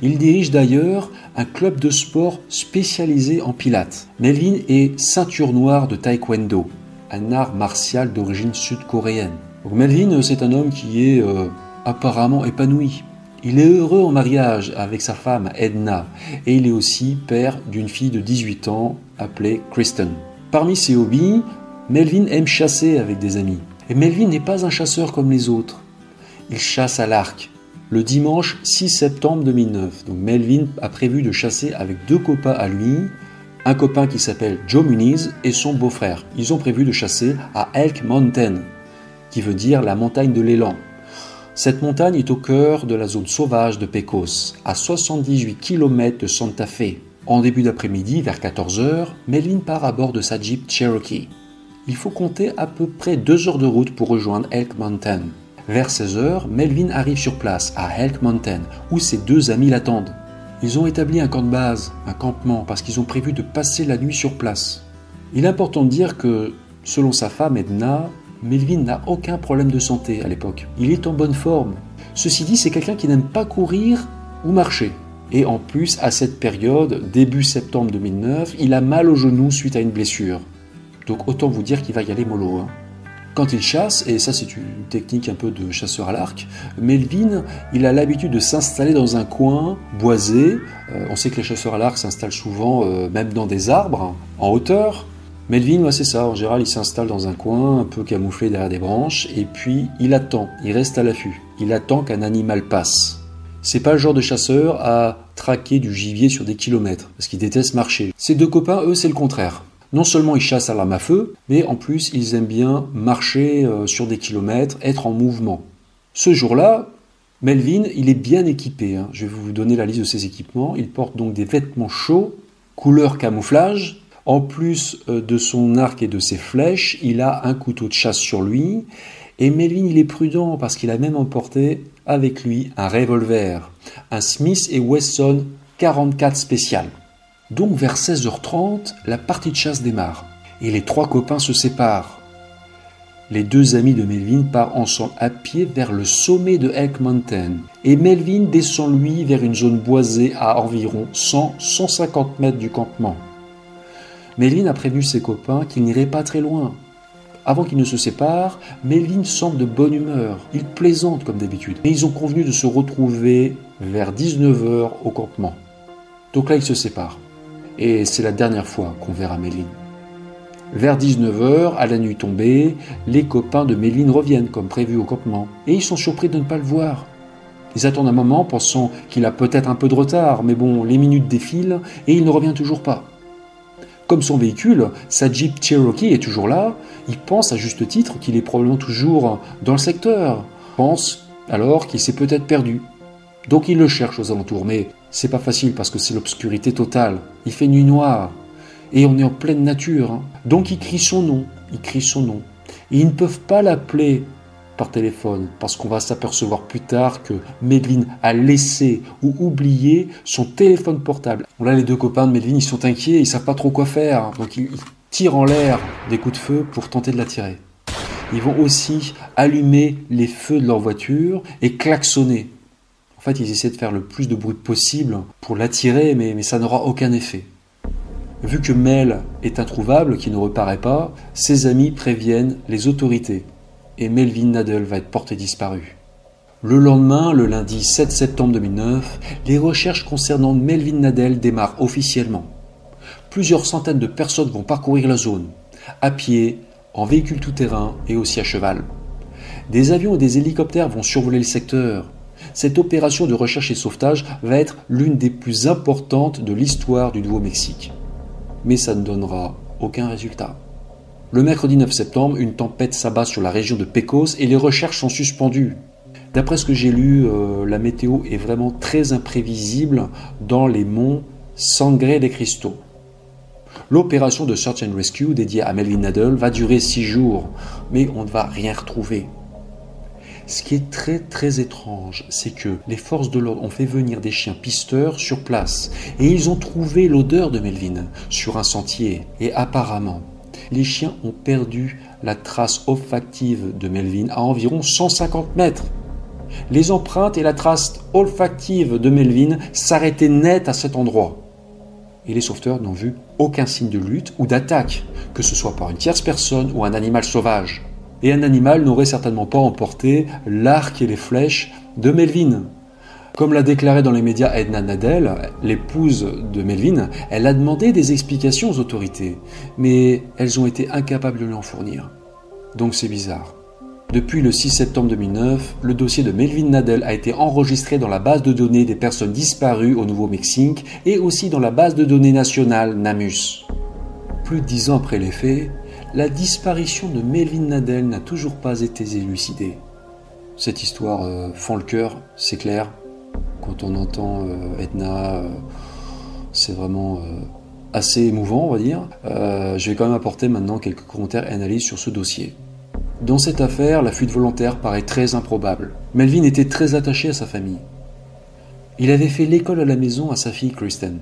Il dirige d'ailleurs un club de sport spécialisé en pilates. Melvin est ceinture noire de taekwondo, un art martial d'origine sud-coréenne. Melvin, c'est un homme qui est euh, apparemment épanoui. Il est heureux en mariage avec sa femme Edna et il est aussi père d'une fille de 18 ans appelée Kristen. Parmi ses hobbies, Melvin aime chasser avec des amis. Et Melvin n'est pas un chasseur comme les autres. Il chasse à l'arc. Le dimanche 6 septembre 2009, donc Melvin a prévu de chasser avec deux copains à lui, un copain qui s'appelle Joe Muniz et son beau-frère. Ils ont prévu de chasser à Elk Mountain, qui veut dire la montagne de l'élan. Cette montagne est au cœur de la zone sauvage de Pecos, à 78 km de Santa Fe. En début d'après-midi, vers 14h, Melvin part à bord de sa Jeep Cherokee. Il faut compter à peu près deux heures de route pour rejoindre Elk Mountain. Vers 16h, Melvin arrive sur place, à Elk Mountain, où ses deux amis l'attendent. Ils ont établi un camp de base, un campement, parce qu'ils ont prévu de passer la nuit sur place. Il est important de dire que, selon sa femme Edna, Melvin n'a aucun problème de santé à l'époque. Il est en bonne forme. Ceci dit, c'est quelqu'un qui n'aime pas courir ou marcher. Et en plus, à cette période, début septembre 2009, il a mal au genou suite à une blessure. Donc autant vous dire qu'il va y aller mollo. Hein. Quand il chasse, et ça c'est une technique un peu de chasseur à l'arc, Melvin, il a l'habitude de s'installer dans un coin boisé. Euh, on sait que les chasseurs à l'arc s'installent souvent euh, même dans des arbres, en hauteur, Melvin, c'est ça. En général, il s'installe dans un coin, un peu camouflé derrière des branches, et puis il attend, il reste à l'affût. Il attend qu'un animal passe. C'est pas le genre de chasseur à traquer du gibier sur des kilomètres, parce qu'il déteste marcher. Ses deux copains, eux, c'est le contraire. Non seulement ils chassent à l'arme à feu, mais en plus ils aiment bien marcher euh, sur des kilomètres, être en mouvement. Ce jour-là, Melvin, il est bien équipé. Hein. Je vais vous donner la liste de ses équipements. Il porte donc des vêtements chauds, couleur camouflage, en plus euh, de son arc et de ses flèches, il a un couteau de chasse sur lui. Et Melvin, il est prudent parce qu'il a même emporté avec lui un revolver, un Smith et Wesson 44 spécial. Donc vers 16h30, la partie de chasse démarre et les trois copains se séparent. Les deux amis de Melvin partent ensemble à pied vers le sommet de Elk Mountain et Melvin descend lui vers une zone boisée à environ 100-150 mètres du campement. Méline a prévenu ses copains qu'ils n'iraient pas très loin. Avant qu'ils ne se séparent, Melvin semble de bonne humeur. Il plaisante comme d'habitude. Et ils ont convenu de se retrouver vers 19h au campement. Donc là, ils se séparent. Et c'est la dernière fois qu'on verra Melvin. Vers 19h, à la nuit tombée, les copains de Méline reviennent comme prévu au campement. Et ils sont surpris de ne pas le voir. Ils attendent un moment pensant qu'il a peut-être un peu de retard, mais bon, les minutes défilent et il ne revient toujours pas. Comme son véhicule, sa Jeep Cherokee est toujours là, il pense à juste titre qu'il est probablement toujours dans le secteur. Pense alors qu'il s'est peut-être perdu. Donc il le cherche aux alentours, mais c'est pas facile parce que c'est l'obscurité totale. Il fait nuit noire et on est en pleine nature. Hein. Donc il crie son nom, il crie son nom. Et ils ne peuvent pas l'appeler par téléphone parce qu'on va s'apercevoir plus tard que Medline a laissé ou oublié son téléphone portable. Là, les deux copains de Medline, ils sont inquiets, ils savent pas trop quoi faire. Donc ils tirent en l'air des coups de feu pour tenter de l'attirer. Ils vont aussi allumer les feux de leur voiture et klaxonner. En fait, ils essaient de faire le plus de bruit possible pour l'attirer, mais, mais ça n'aura aucun effet. Vu que Mel est introuvable, qui ne reparaît pas, ses amis préviennent les autorités et Melvin Nadel va être porté disparu. Le lendemain, le lundi 7 septembre 2009, les recherches concernant Melvin Nadel démarrent officiellement. Plusieurs centaines de personnes vont parcourir la zone, à pied, en véhicule tout-terrain et aussi à cheval. Des avions et des hélicoptères vont survoler le secteur. Cette opération de recherche et sauvetage va être l'une des plus importantes de l'histoire du Nouveau-Mexique mais ça ne donnera aucun résultat. Le mercredi 9 septembre, une tempête s'abat sur la région de Pecos et les recherches sont suspendues. D'après ce que j'ai lu, euh, la météo est vraiment très imprévisible dans les monts Sangre de Cristo. L'opération de Search and Rescue dédiée à Melvin Nadel va durer six jours, mais on ne va rien retrouver. Ce qui est très très étrange, c'est que les forces de l'ordre ont fait venir des chiens pisteurs sur place et ils ont trouvé l'odeur de Melvin sur un sentier et apparemment les chiens ont perdu la trace olfactive de Melvin à environ 150 mètres. Les empreintes et la trace olfactive de Melvin s'arrêtaient net à cet endroit. Et les sauveteurs n'ont vu aucun signe de lutte ou d'attaque, que ce soit par une tierce personne ou un animal sauvage et un animal n'aurait certainement pas emporté l'arc et les flèches de Melvin. Comme l'a déclaré dans les médias Edna Nadel, l'épouse de Melvin, elle a demandé des explications aux autorités, mais elles ont été incapables de lui en fournir. Donc c'est bizarre. Depuis le 6 septembre 2009, le dossier de Melvin Nadel a été enregistré dans la base de données des personnes disparues au Nouveau-Mexique et aussi dans la base de données nationale NAMUS. Plus de dix ans après les faits, la disparition de Melvin Nadel n'a toujours pas été élucidée. Cette histoire euh, fend le cœur, c'est clair. Quand on entend euh, Edna, euh, c'est vraiment assez émouvant, on va dire. je vais quand même apporter maintenant quelques commentaires et analyses sur ce dossier. Dans cette affaire, la fuite volontaire paraît très improbable. Melvin était très attaché à sa famille. Il avait fait l'école à la maison à sa fille Kristen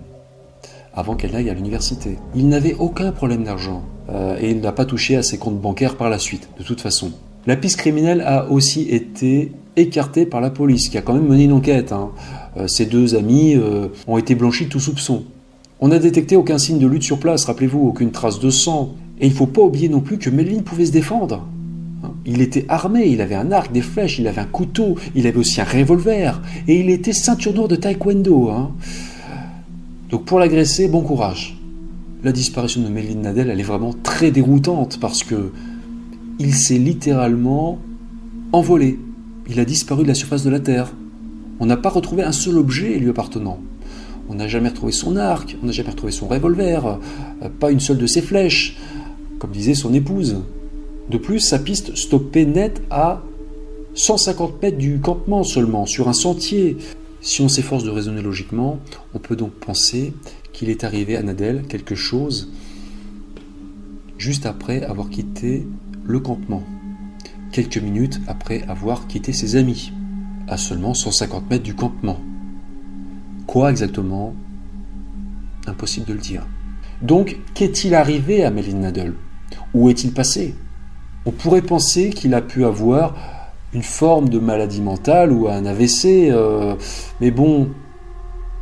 avant qu'elle n'aille à l'université. Il n'avait aucun problème d'argent euh, et il n'a pas touché à ses comptes bancaires par la suite, de toute façon. La piste criminelle a aussi été écartée par la police, qui a quand même mené une enquête. Hein. Euh, ses deux amis euh, ont été blanchis de tout soupçon. On n'a détecté aucun signe de lutte sur place, rappelez-vous, aucune trace de sang. Et il ne faut pas oublier non plus que Melvin pouvait se défendre. Hein. Il était armé, il avait un arc, des flèches, il avait un couteau, il avait aussi un revolver, et il était ceinture noire de taekwondo. Hein. Donc pour l'agresser, bon courage. La disparition de Melvin Nadel, elle est vraiment très déroutante parce que il s'est littéralement envolé. Il a disparu de la surface de la Terre. On n'a pas retrouvé un seul objet lui appartenant. On n'a jamais retrouvé son arc, on n'a jamais retrouvé son revolver, euh, pas une seule de ses flèches, comme disait son épouse. De plus, sa piste stoppait net à 150 mètres du campement seulement, sur un sentier. Si on s'efforce de raisonner logiquement, on peut donc penser qu'il est arrivé à Nadel quelque chose juste après avoir quitté le campement, quelques minutes après avoir quitté ses amis, à seulement 150 mètres du campement. Quoi exactement? Impossible de le dire. Donc, qu'est-il arrivé à Melvin Nadel? Où est-il passé? On pourrait penser qu'il a pu avoir une forme de maladie mentale ou un AVC. Euh, mais bon,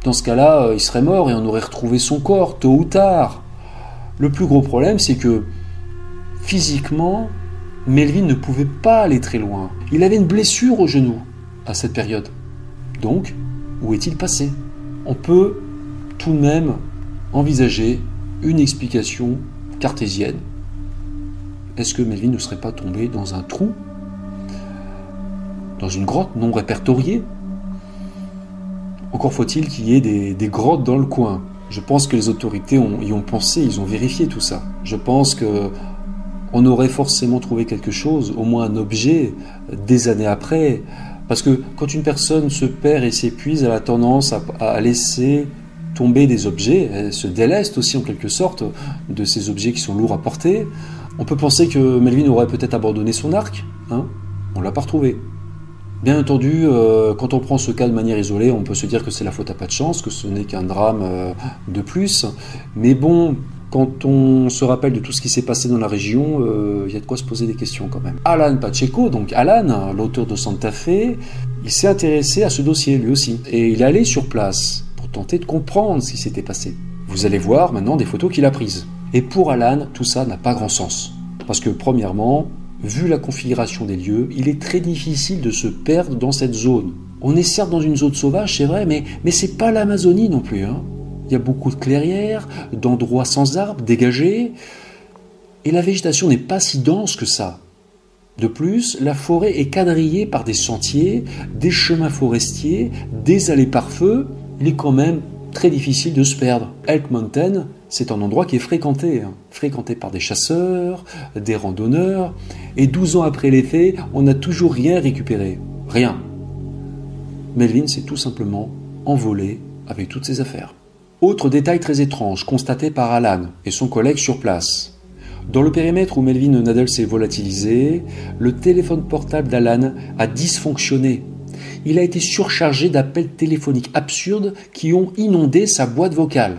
dans ce cas-là, euh, il serait mort et on aurait retrouvé son corps, tôt ou tard. Le plus gros problème, c'est que physiquement, Melvin ne pouvait pas aller très loin. Il avait une blessure au genou à cette période. Donc, où est-il passé? On peut tout de même envisager une explication cartésienne. Est-ce que Melvin ne serait pas tombé dans un trou? Dans une grotte non répertoriée? Encore faut-il qu'il y ait des, grottes dans le coin. Je pense que les autorités y ont pensé, ils ont vérifié tout ça. Je pense que on aurait forcément trouvé quelque chose, au moins un objet, des années après. Parce que quand une personne se perd et s'épuise, elle a tendance à, laisser tomber des objets, elle se déleste aussi en quelque sorte de ces objets qui sont lourds à porter. On peut penser que Melvin aurait peut-être abandonné son arc, hein on l'a pas retrouvé. Bien entendu, euh, quand on prend ce cas de manière isolée, on peut se dire que c'est la faute à pas de chance, que ce n'est qu'un drame euh, de plus. Mais bon, quand on se rappelle de tout ce qui s'est passé dans la région, euh, il y a de quoi se poser des questions quand même. Alan Pacheco, donc Alan, l'auteur de Santa Fe, il s'est intéressé à ce dossier lui aussi. Et il est allé sur place pour tenter de comprendre ce qui s'était passé. Vous allez voir maintenant des photos qu'il a prises. Et pour Alan, tout ça n'a pas grand sens. Parce que premièrement, vu la configuration des lieux, il est très difficile de se perdre dans cette zone. On est certes dans une zone sauvage, c'est vrai, mais, mais c'est pas l'Amazonie non plus. Hein. Il y a beaucoup de clairières, d'endroits sans arbres, dégagés, et la végétation n'est pas si dense que ça. De plus, la forêt est quadrillée par des sentiers, des chemins forestiers, des allées par feu. Il est quand même très difficile de se perdre. Elk Mountain, c'est un endroit qui est fréquenté, hein. fréquenté par des chasseurs, des randonneurs, et 12 ans après les faits, on n'a toujours rien récupéré. Rien. Melvin s'est tout simplement envolé avec toutes ses affaires. Autre détail très étrange constaté par Alan et son collègue sur place. Dans le périmètre où Melvin Nadel s'est volatilisé, le téléphone portable d'Alan a dysfonctionné. Il a été surchargé d'appels téléphoniques absurdes qui ont inondé sa boîte vocale.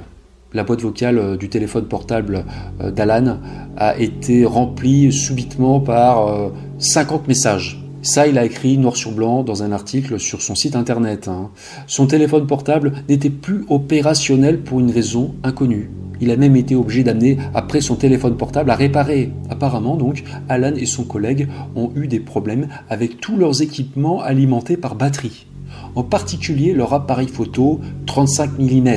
La boîte vocale euh, du téléphone portable euh, d'Alan a été remplie subitement par 50 euh, messages. Ça, il a écrit noir sur blanc dans un article sur son site internet. Hein. Son téléphone portable n'était plus opérationnel pour une raison inconnue. Il a même été obligé d'amener après son téléphone portable à réparer. Apparemment, donc, Alan et son collègue ont eu des problèmes avec tous leurs équipements alimentés par batterie. En particulier leur appareil photo 35 mm.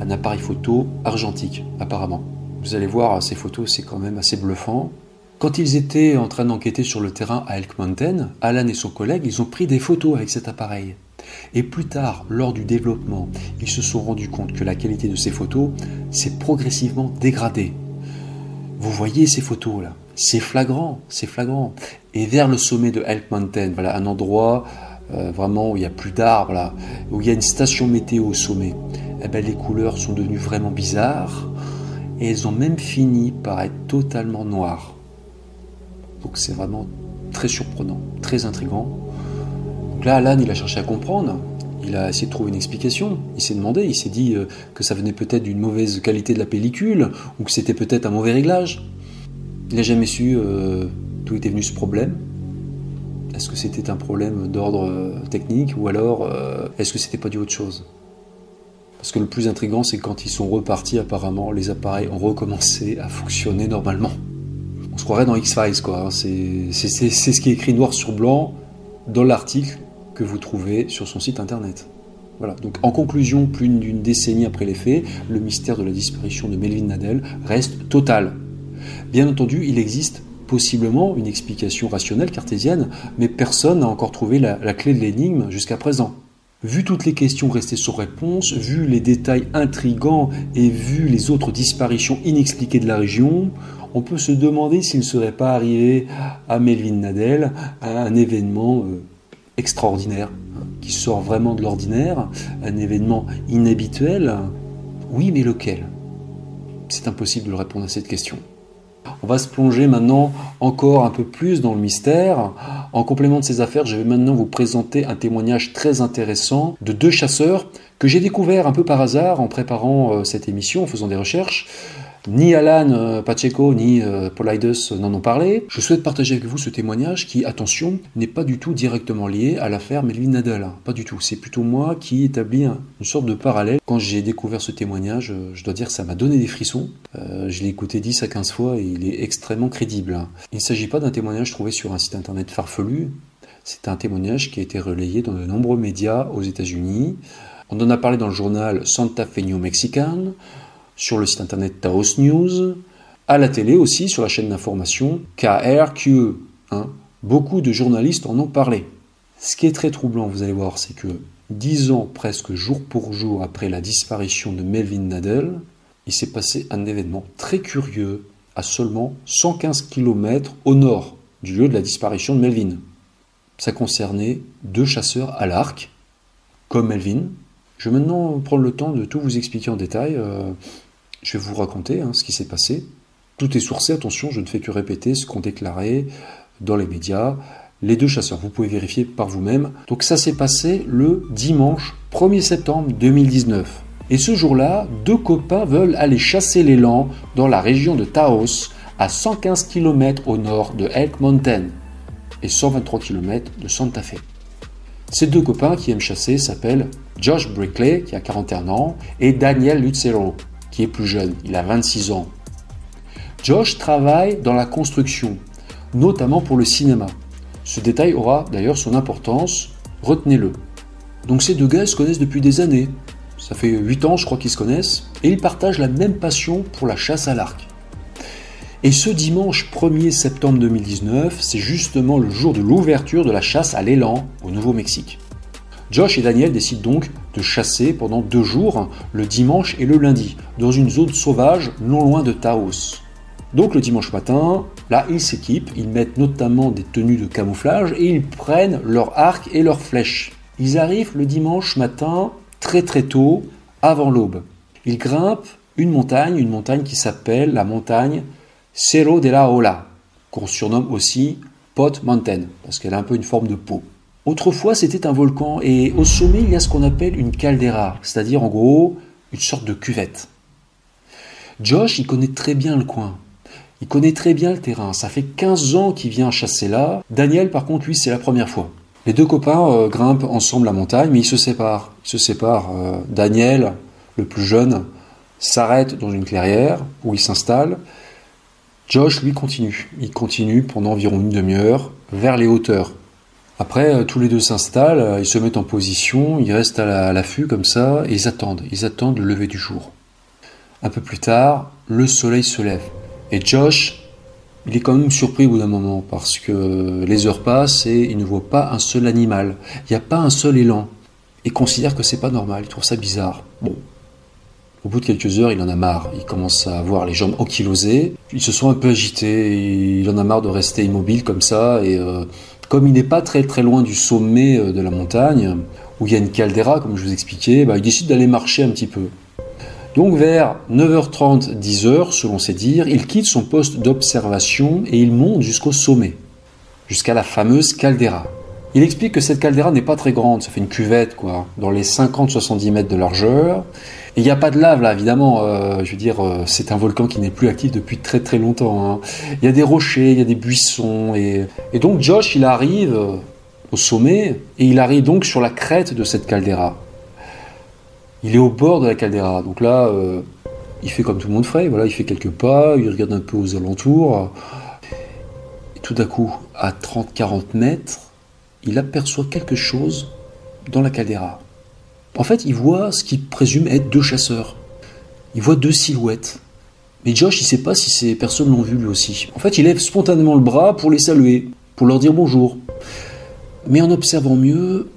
Un appareil photo argentique, apparemment. Vous allez voir, ces photos, c'est quand même assez bluffant. Quand ils étaient en train d'enquêter sur le terrain à Elk Mountain, Alan et son collègue, ils ont pris des photos avec cet appareil. Et plus tard, lors du développement, ils se sont rendus compte que la qualité de ces photos s'est progressivement dégradée. Vous voyez ces photos là, c'est flagrant, c'est flagrant. Et vers le sommet de Elk Mountain, voilà un endroit euh, vraiment où il n'y a plus d'arbres, où il y a une station météo au sommet, eh ben, les couleurs sont devenues vraiment bizarres et elles ont même fini par être totalement noires. Donc c'est vraiment très surprenant, très intrigant. Donc là, Alan, il a cherché à comprendre, il a essayé de trouver une explication, il s'est demandé, il s'est dit euh, que ça venait peut-être d'une mauvaise qualité de la pellicule, ou que c'était peut-être un mauvais réglage. Il n'a jamais su euh, d'où était venu ce problème. Est-ce que c'était un problème d'ordre euh, technique, ou alors est-ce que c'était pas dû autre chose? Parce que le plus intrigant, c'est quand ils sont repartis, apparemment, les appareils ont recommencé à fonctionner normalement on se croirait dans X-Files, quoi. C'est ce qui est écrit noir sur blanc dans l'article que vous trouvez sur son site internet. Voilà. Donc, en conclusion, plus d'une décennie après les faits, le mystère de la disparition de Melvin Nadel reste total. Bien entendu, il existe possiblement une explication rationnelle cartésienne, mais personne n'a encore trouvé la, la clé de l'énigme jusqu'à présent. Vu toutes les questions restées sans réponse, vu les détails intrigants et vu les autres disparitions inexpliquées de la région, on peut se demander s'il ne serait pas arrivé à Melvin Nadel un événement euh, extraordinaire, qui sort vraiment de l'ordinaire, un événement inhabituel. Oui, mais lequel? C'est impossible de répondre à cette question. On va se plonger maintenant encore un peu plus dans le mystère. En complément de ces affaires, je vais maintenant vous présenter un témoignage très intéressant de deux chasseurs que j'ai découvert un peu par hasard en préparant euh, cette émission, en faisant des recherches. Ni Alan euh, Pacheco ni euh, Polides n'en ont parlé. Je souhaite partager avec vous ce témoignage qui, attention, n'est pas du tout directement lié à l'affaire Melvin Nadal. Pas du tout. C'est plutôt moi qui établis une sorte de parallèle. Quand j'ai découvert ce témoignage, euh, je dois dire que ça m'a donné des frissons. je l'ai écouté 10 à 15 fois et il est extrêmement crédible. Il ne s'agit pas d'un témoignage trouvé sur un site internet farfelu. C'est un témoignage qui a été relayé dans de nombreux médias aux États-Unis. On en a parlé dans le journal Santa Fe New Mexican, sur le site internet Taos News, à la télé aussi, sur la chaîne d'information KRQE. Hein. Beaucoup de journalistes en ont parlé. Ce qui est très troublant, vous allez voir, c'est que dix ans presque jour pour jour après la disparition de Melvin Nadel, il s'est passé un événement très curieux à seulement 115 km au nord du lieu de la disparition de Melvin. Ça concernait deux chasseurs à l'arc, comme Melvin. Je vais maintenant prendre le temps de tout vous expliquer en détail. Euh, je vais vous raconter hein, ce qui s'est passé. Tout est sourcé, attention, je ne fais que répéter ce qu'ont déclaré dans les médias les deux chasseurs. Vous pouvez vérifier par vous-même. Donc ça s'est passé le dimanche 1er septembre 2019. Et ce jour-là, deux copains veulent aller chasser l'élan dans la région de Taos, à 115 km au nord de Elk Mountain et 123 km de Santa Fe. Ces deux copains qui aiment chasser s'appellent Josh Brickley, qui a 41 ans, et Daniel Lucero, est plus jeune, il a 26 ans. Josh travaille dans la construction, notamment pour le cinéma. Ce détail aura d'ailleurs son importance, retenez-le. Donc ces deux gars se connaissent depuis des années. Ça fait 8 ans je crois qu'ils se connaissent, et ils partagent la même passion pour la chasse à l'arc. Et ce dimanche 1er septembre 2019, c'est justement le jour de l'ouverture de la chasse à l'élan au Nouveau-Mexique. Josh et Daniel décident donc chasser pendant deux jours, le dimanche et le lundi, dans une zone sauvage non loin de Taos. Donc le dimanche matin, là ils s'équipent, ils mettent notamment des tenues de camouflage et ils prennent leurs arcs et leurs flèches. Ils arrivent le dimanche matin très très tôt, avant l'aube. Ils grimpent une montagne, une montagne qui s'appelle la montagne Cerro de la Ola, qu'on surnomme aussi Pot Mountain, parce qu'elle a un peu une forme de peau. Autrefois, c'était un volcan et au sommet, il y a ce qu'on appelle une caldeira, c'est-à-dire en gros une sorte de cuvette. Josh, il connaît très bien le coin. Il connaît très bien le terrain. Ça fait 15 ans qu'il vient chasser là. Daniel, par contre, lui, c'est la première fois. Les deux copains euh, grimpent ensemble la montagne, mais ils se séparent. Ils se séparent. Euh, Daniel, le plus jeune, s'arrête dans une clairière où il s'installe. Josh, lui, continue. Il continue pendant environ une demi-heure vers les hauteurs. Après, euh, tous les deux s'installent, euh, ils se mettent en position, ils restent à l'affût comme ça, et ils attendent, ils attendent le lever du jour. Un peu plus tard, le soleil se lève. Et Josh, il est quand même surpris au bout d'un moment, parce que les heures passent et il ne voit pas un seul animal. Il n'y a pas un seul élan. Il considère que c'est pas normal, il trouve ça bizarre. Bon. Au bout de quelques heures, il en a marre. Il commence à avoir les jambes ankylosées. Il se sent un peu agité. Il en a marre de rester immobile comme ça. Et euh, comme il n'est pas très très loin du sommet euh, de la montagne, où il y a une caldeira, comme je vous expliquais, bah, il décide d'aller marcher un petit peu. Donc vers 9h30, 10h, selon ses dires, il quitte son poste d'observation et il monte jusqu'au sommet, jusqu'à la fameuse caldeira. Il explique que cette caldeira n'est pas très grande, ça fait une cuvette, quoi, dans les 50-70 mètres de largeur. Et il n'y a pas de lave là, évidemment. Euh, je veux dire, euh, c'est un volcan qui n'est plus actif depuis très très longtemps. Hein. Il y a des rochers, il y a des buissons. Et, donc Josh, il arrive euh, au sommet et il arrive donc sur la crête de cette caldeira. Il est au bord de la caldeira. Donc là, il fait comme tout le monde ferait. Voilà, il fait quelques pas, il regarde un peu aux alentours. Et tout d'un coup, à 30-40 mètres, il aperçoit quelque chose dans la caldeira. En fait, il voit ce qu'il présume être deux chasseurs. Il voit deux silhouettes. Mais Josh, il sait pas si ces personnes l'ont vu lui aussi. En fait, il lève spontanément le bras pour les saluer, pour leur dire bonjour. Mais en observant mieux,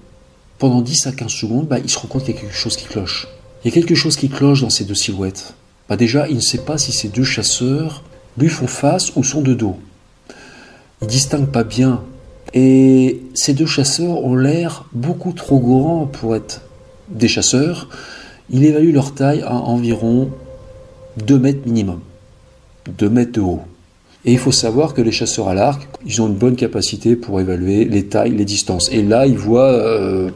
pendant 10 à 15 secondes, bah, il se rend compte qu'il y a quelque chose qui cloche. Il y a quelque chose qui cloche dans ces deux silhouettes. Bah, déjà, il ne sait pas si ces deux chasseurs lui font face ou sont de dos. Il distingue pas bien et ces deux chasseurs ont l'air beaucoup trop grands pour être des chasseurs. Il évalue leur taille à environ 2 mètres minimum. 2 mètres de haut. Et il faut savoir que les chasseurs à l'arc, ils ont une bonne capacité pour évaluer les tailles, les distances. Et là, il voit euh,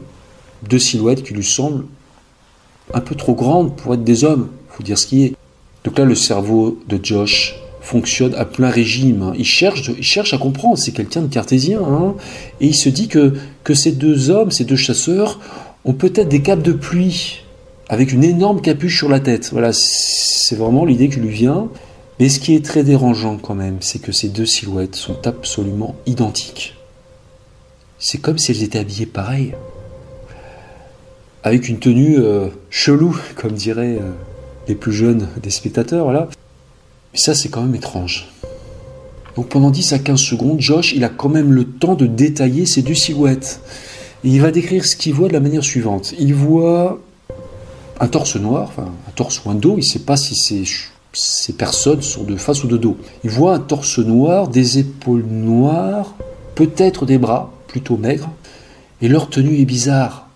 deux silhouettes qui lui semblent un peu trop grandes pour être des hommes. Faut dire ce qui est. Donc là, le cerveau de Josh fonctionne à plein régime. Il cherche, il cherche à comprendre. C'est quelqu'un de cartésien. hein. Et il se dit que, que ces deux hommes, ces deux chasseurs, ont peut-être des capes de pluie avec une énorme capuche sur la tête. Voilà, c'est vraiment l'idée qui lui vient. Mais ce qui est très dérangeant quand même, c'est que ces deux silhouettes sont absolument identiques. C'est comme si elles étaient habillées pareil. Avec une tenue euh, chelou, comme diraient euh, les plus jeunes des spectateurs, voilà. Mais ça, c'est quand même étrange. Donc pendant 10 à 15 secondes, Josh, il a quand même le temps de détailler ces deux silhouettes. Et il va décrire ce qu'il voit de la manière suivante. Il voit un torse noir, enfin un torse ou un dos, il ne sait pas si ces personnes sont de face ou de dos. Il voit un torse noir, des épaules noires, peut-être des bras, plutôt maigres, et leur tenue est bizarre.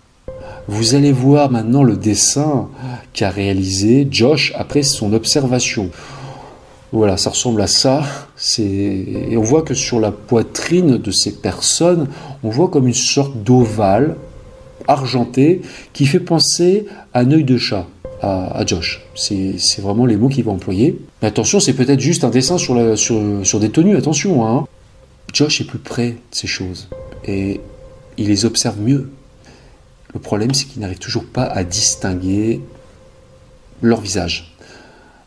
Vous allez voir maintenant le dessin qu'a réalisé Josh après son observation. Voilà, ça ressemble à ça. Et on voit que sur la poitrine de ces personnes, on voit comme une sorte d'ovale argenté qui fait penser à un œil de chat à, Josh. C'est vraiment les mots qu'il va employer. Mais attention, c'est peut-être juste un dessin sur des tenues, attention. Hein. Josh est plus près de ces choses et il les observe mieux. Le problème, c'est qu'il n'arrive toujours pas à distinguer leur visage.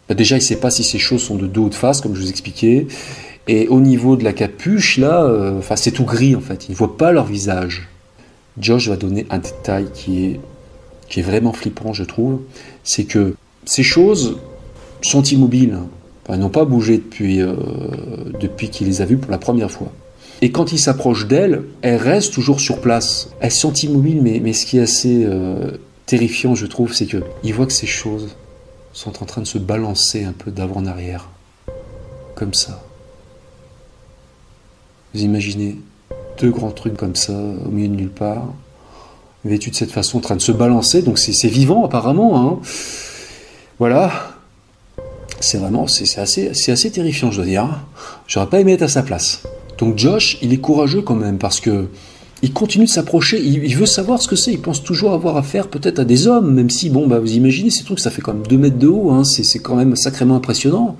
Bah déjà, il ne sait pas si ces choses sont de dos ou de face, comme je vous expliquais. Et au niveau de la capuche, là, euh, enfin, c'est tout gris en fait. Il ne voit pas leur visage. Josh va donner un détail qui est, qui est vraiment flippant, je trouve. C'est que ces choses sont immobiles. Enfin, elles n'ont pas bougé depuis, euh, depuis qu'il les a vues pour la première fois. Et quand il s'approche d'elles, elles restent toujours sur place. Elles sont immobiles, mais, mais ce qui est assez euh, terrifiant, je trouve, c'est qu'il voit que ces choses sont en train de se balancer un peu d'avant en arrière. Comme ça. Vous imaginez deux grands trucs comme ça, au milieu de nulle part, vêtus de cette façon, en train de se balancer, donc c'est vivant apparemment. Hein. Voilà. C'est vraiment, c'est assez, assez terrifiant, je dois dire. J'aurais pas aimé être à sa place. Donc Josh, il est courageux quand même, parce que il continue de s'approcher, il, il, veut savoir ce que c'est, il pense toujours avoir affaire peut-être à des hommes, même si, bon, bah, vous imaginez, ces trucs, ça fait quand même 2 mètres de haut, hein, c'est quand même sacrément impressionnant.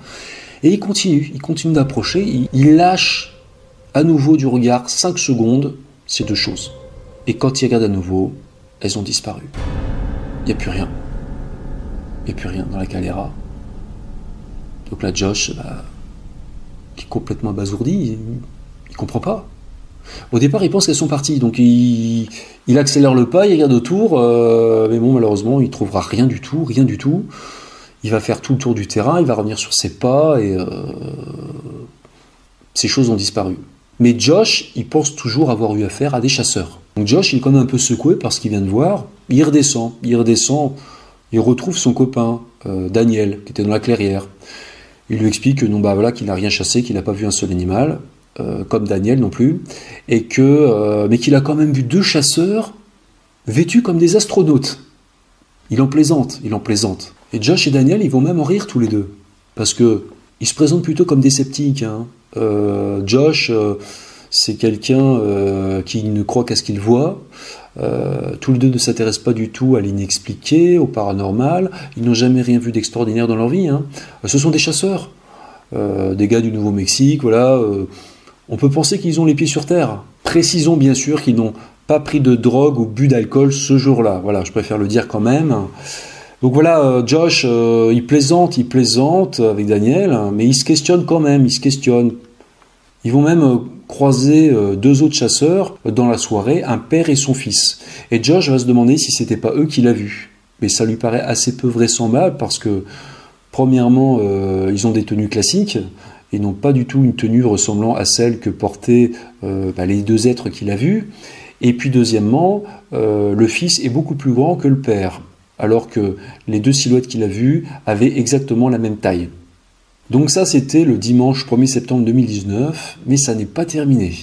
Et il continue, il continue d'approcher, il, il lâche à nouveau du regard 5 secondes ces deux choses. Et quand il regarde à nouveau, elles ont disparu. Il n'y a plus rien. Il n'y a plus rien dans la caméra. Donc là, Josh, bah, qui est complètement abasourdi, il, il comprend pas. Au départ, il pense qu'elles sont parties, donc il, accélère le pas, il regarde autour, euh, mais bon, malheureusement, il trouvera rien du tout, rien du tout. Il va faire tout le tour du terrain, il va revenir sur ses pas, et euh, ces choses ont disparu. Mais Josh, il pense toujours avoir eu affaire à des chasseurs. Donc Josh, il est quand même un peu secoué par ce qu'il vient de voir. Il redescend, il redescend, il retrouve son copain, euh, Daniel, qui était dans la clairière. Il lui explique que non, bah voilà, qu'il n'a rien chassé, qu'il n'a pas vu un seul animal, comme Daniel non plus, et que, euh, mais qu'il a quand même vu deux chasseurs vêtus comme des astronautes. Il en plaisante, il en plaisante. Et Josh et Daniel, ils vont même en rire tous les deux, parce que ils se présentent plutôt comme des sceptiques. Hein. Euh, Josh, euh, c'est quelqu'un euh, qui ne croit qu'à ce qu'il voit. tous les deux ne s'intéressent pas du tout à l'inexpliqué, au paranormal. Ils n'ont jamais rien vu d'extraordinaire dans leur vie. Hein. Ce sont des chasseurs, des gars du Nouveau-Mexique. Voilà. On peut penser qu'ils ont les pieds sur terre. Précisons bien sûr qu'ils n'ont pas pris de drogue ou bu d'alcool ce jour-là. Voilà, je préfère le dire quand même. Donc voilà, Josh, euh, il plaisante, il plaisante avec Daniel, mais il se questionne quand même, il se questionne. Ils vont même euh, croiser euh, deux autres chasseurs dans la soirée, un père et son fils. Et Josh va se demander si c'était pas eux qui l'a vu. Mais ça lui paraît assez peu vraisemblable parce que, premièrement, euh, ils ont des tenues classiques n'ont pas du tout une tenue ressemblant à celle que portaient bah, les deux êtres qu'il a vus. Et puis, deuxièmement, le fils est beaucoup plus grand que le père alors que les deux silhouettes qu'il a vues avaient exactement la même taille. Donc ça, c'était le dimanche 1er septembre 2019, mais ça n'est pas terminé.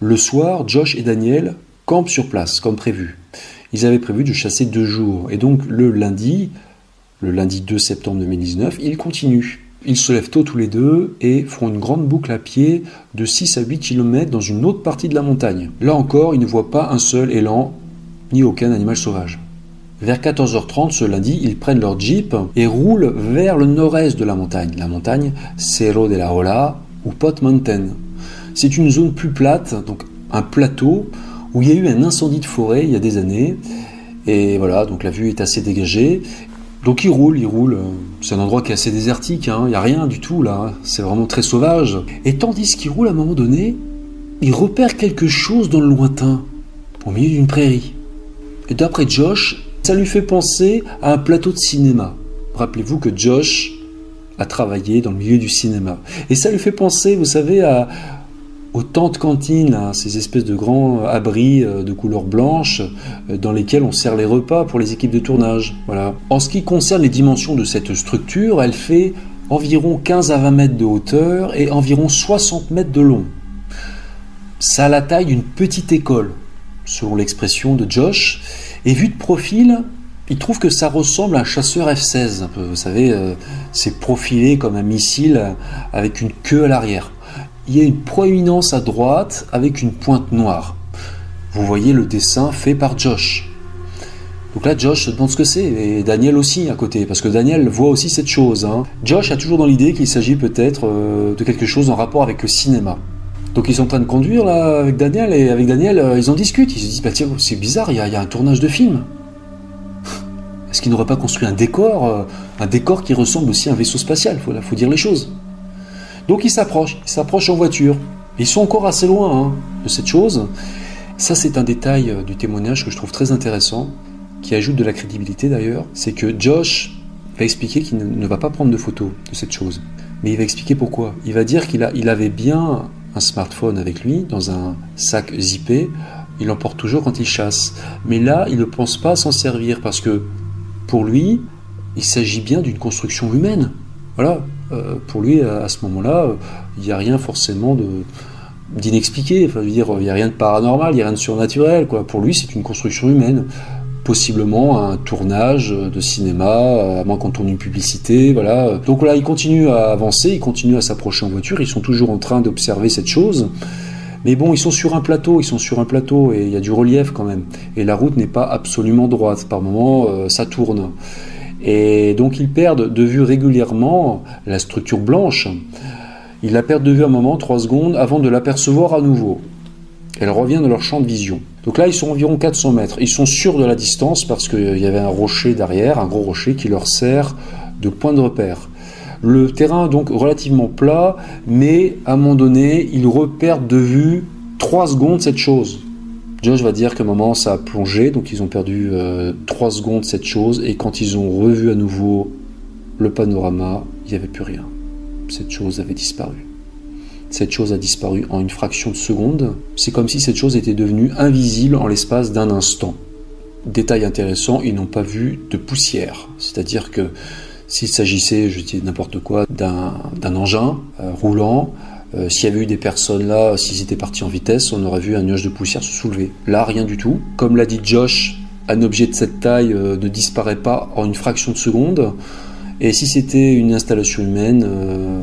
Le soir, Josh et Daniel campent sur place, comme prévu. Ils avaient prévu de chasser deux jours, et donc le lundi, le lundi 2 septembre 2019, ils continuent. Ils se lèvent tôt tous les deux et font une grande boucle à pied de 6 à 8 km dans une autre partie de la montagne. Là encore, ils ne voient pas un seul élan, ni aucun animal sauvage. Vers 14h30 ce lundi, ils prennent leur jeep et roulent vers le nord-est de la montagne. La montagne Cerro de la Ola ou Pot Mountain. C'est une zone plus plate, donc un plateau où il y a eu un incendie de forêt il y a des années. Et voilà, donc la vue est assez dégagée. Donc ils roulent, ils roulent. C'est un endroit qui est assez désertique, hein. il n'y a rien du tout là. C'est vraiment très sauvage. Et tandis qu'ils roulent à un moment donné, ils repèrent quelque chose dans le lointain, au milieu d'une prairie. Et d'après Josh, ça lui fait penser à un plateau de cinéma. Rappelez-vous que Josh a travaillé dans le milieu du cinéma. Et ça lui fait penser, vous savez, à, aux tentes cantines, ces espèces de grands abris euh, de couleur blanche euh, dans lesquels on sert les repas pour les équipes de tournage. Voilà. En ce qui concerne les dimensions de cette structure, elle fait environ 15 à 20 mètres de hauteur et environ 60 mètres de long. Ça a la taille d'une petite école, selon l'expression de Josh, et vu de profil, il trouve que ça ressemble à un chasseur F-16. Vous savez, euh, c'est profilé comme un missile avec une queue à l'arrière. Il y a une proéminence à droite avec une pointe noire. Vous voyez le dessin fait par Josh. Donc là, Josh se demande ce que c'est, et Daniel aussi à côté, parce que Daniel voit aussi cette chose. Hein. Josh a toujours dans l'idée qu'il s'agit peut-être euh, de quelque chose en rapport avec le cinéma. Donc ils sont en train de conduire là avec Daniel, et avec Daniel, euh, ils en discutent. Ils se disent, bah tiens, c'est bizarre, il y, a un tournage de film. Est-ce qu'ils n'auraient pas construit un décor, euh, un décor qui ressemble aussi à un vaisseau spatial? Il faut, faut dire les choses. Donc ils s'approchent, ils s'approchent en voiture. Ils sont encore assez loin hein, de cette chose. Ça, c'est un détail euh, du témoignage que je trouve très intéressant, qui ajoute de la crédibilité d'ailleurs. C'est que Josh va expliquer qu'il ne va pas prendre de photos de cette chose. Mais il va expliquer pourquoi. Il va dire qu'il il avait bien un smartphone avec lui dans un sac zippé. Il l'emporte toujours quand il chasse. Mais là, il ne pense pas s'en servir parce que pour lui, il s'agit bien d'une construction humaine. Voilà, pour lui, à ce moment-là, il n'y a rien forcément d'inexpliqué. Enfin, il n'y a rien de paranormal, il n'y a rien de surnaturel. Pour lui, c'est une construction humaine. Possiblement un tournage de cinéma, à moins qu'on tourne une publicité, voilà. Donc là, il continue à avancer, il continue à s'approcher en voiture, ils sont toujours en train d'observer cette chose. Mais bon, ils sont sur un plateau, ils sont sur un plateau et il y a du relief quand même. Et la route n'est pas absolument droite. Par moments, euh, ça tourne. Et donc ils perdent de vue régulièrement la structure blanche. Ils la perdent de vue un moment, trois secondes, avant de l'apercevoir à nouveau. Elle revient dans leur champ de vision. Donc là, ils sont environ 400 mètres. Ils sont sûrs de la distance parce qu'il y avait un rocher derrière, un gros rocher qui leur sert de point de repère. Le terrain est donc relativement plat, mais à un moment donné, ils repèrent de vue 3 secondes cette chose. Josh va dire qu'à un moment ça a plongé, donc ils ont perdu 3 euh, secondes cette chose, et quand ils ont revu à nouveau le panorama, il n'y avait plus rien. Cette chose avait disparu. Cette chose a disparu en une fraction de seconde. C'est comme si cette chose était devenue invisible en l'espace d'un instant. Détail intéressant, ils n'ont pas vu de poussière. C'est-à-dire que s'il s'agissait, je dis n'importe quoi, d'un engin euh, roulant, euh, s'il y avait eu des personnes là, s'ils étaient partis en vitesse, on aurait vu un nuage de poussière se soulever. Là, rien du tout. Comme l'a dit Josh, un objet de cette taille euh, ne disparaît pas en une fraction de seconde. Et si c'était une installation humaine, euh,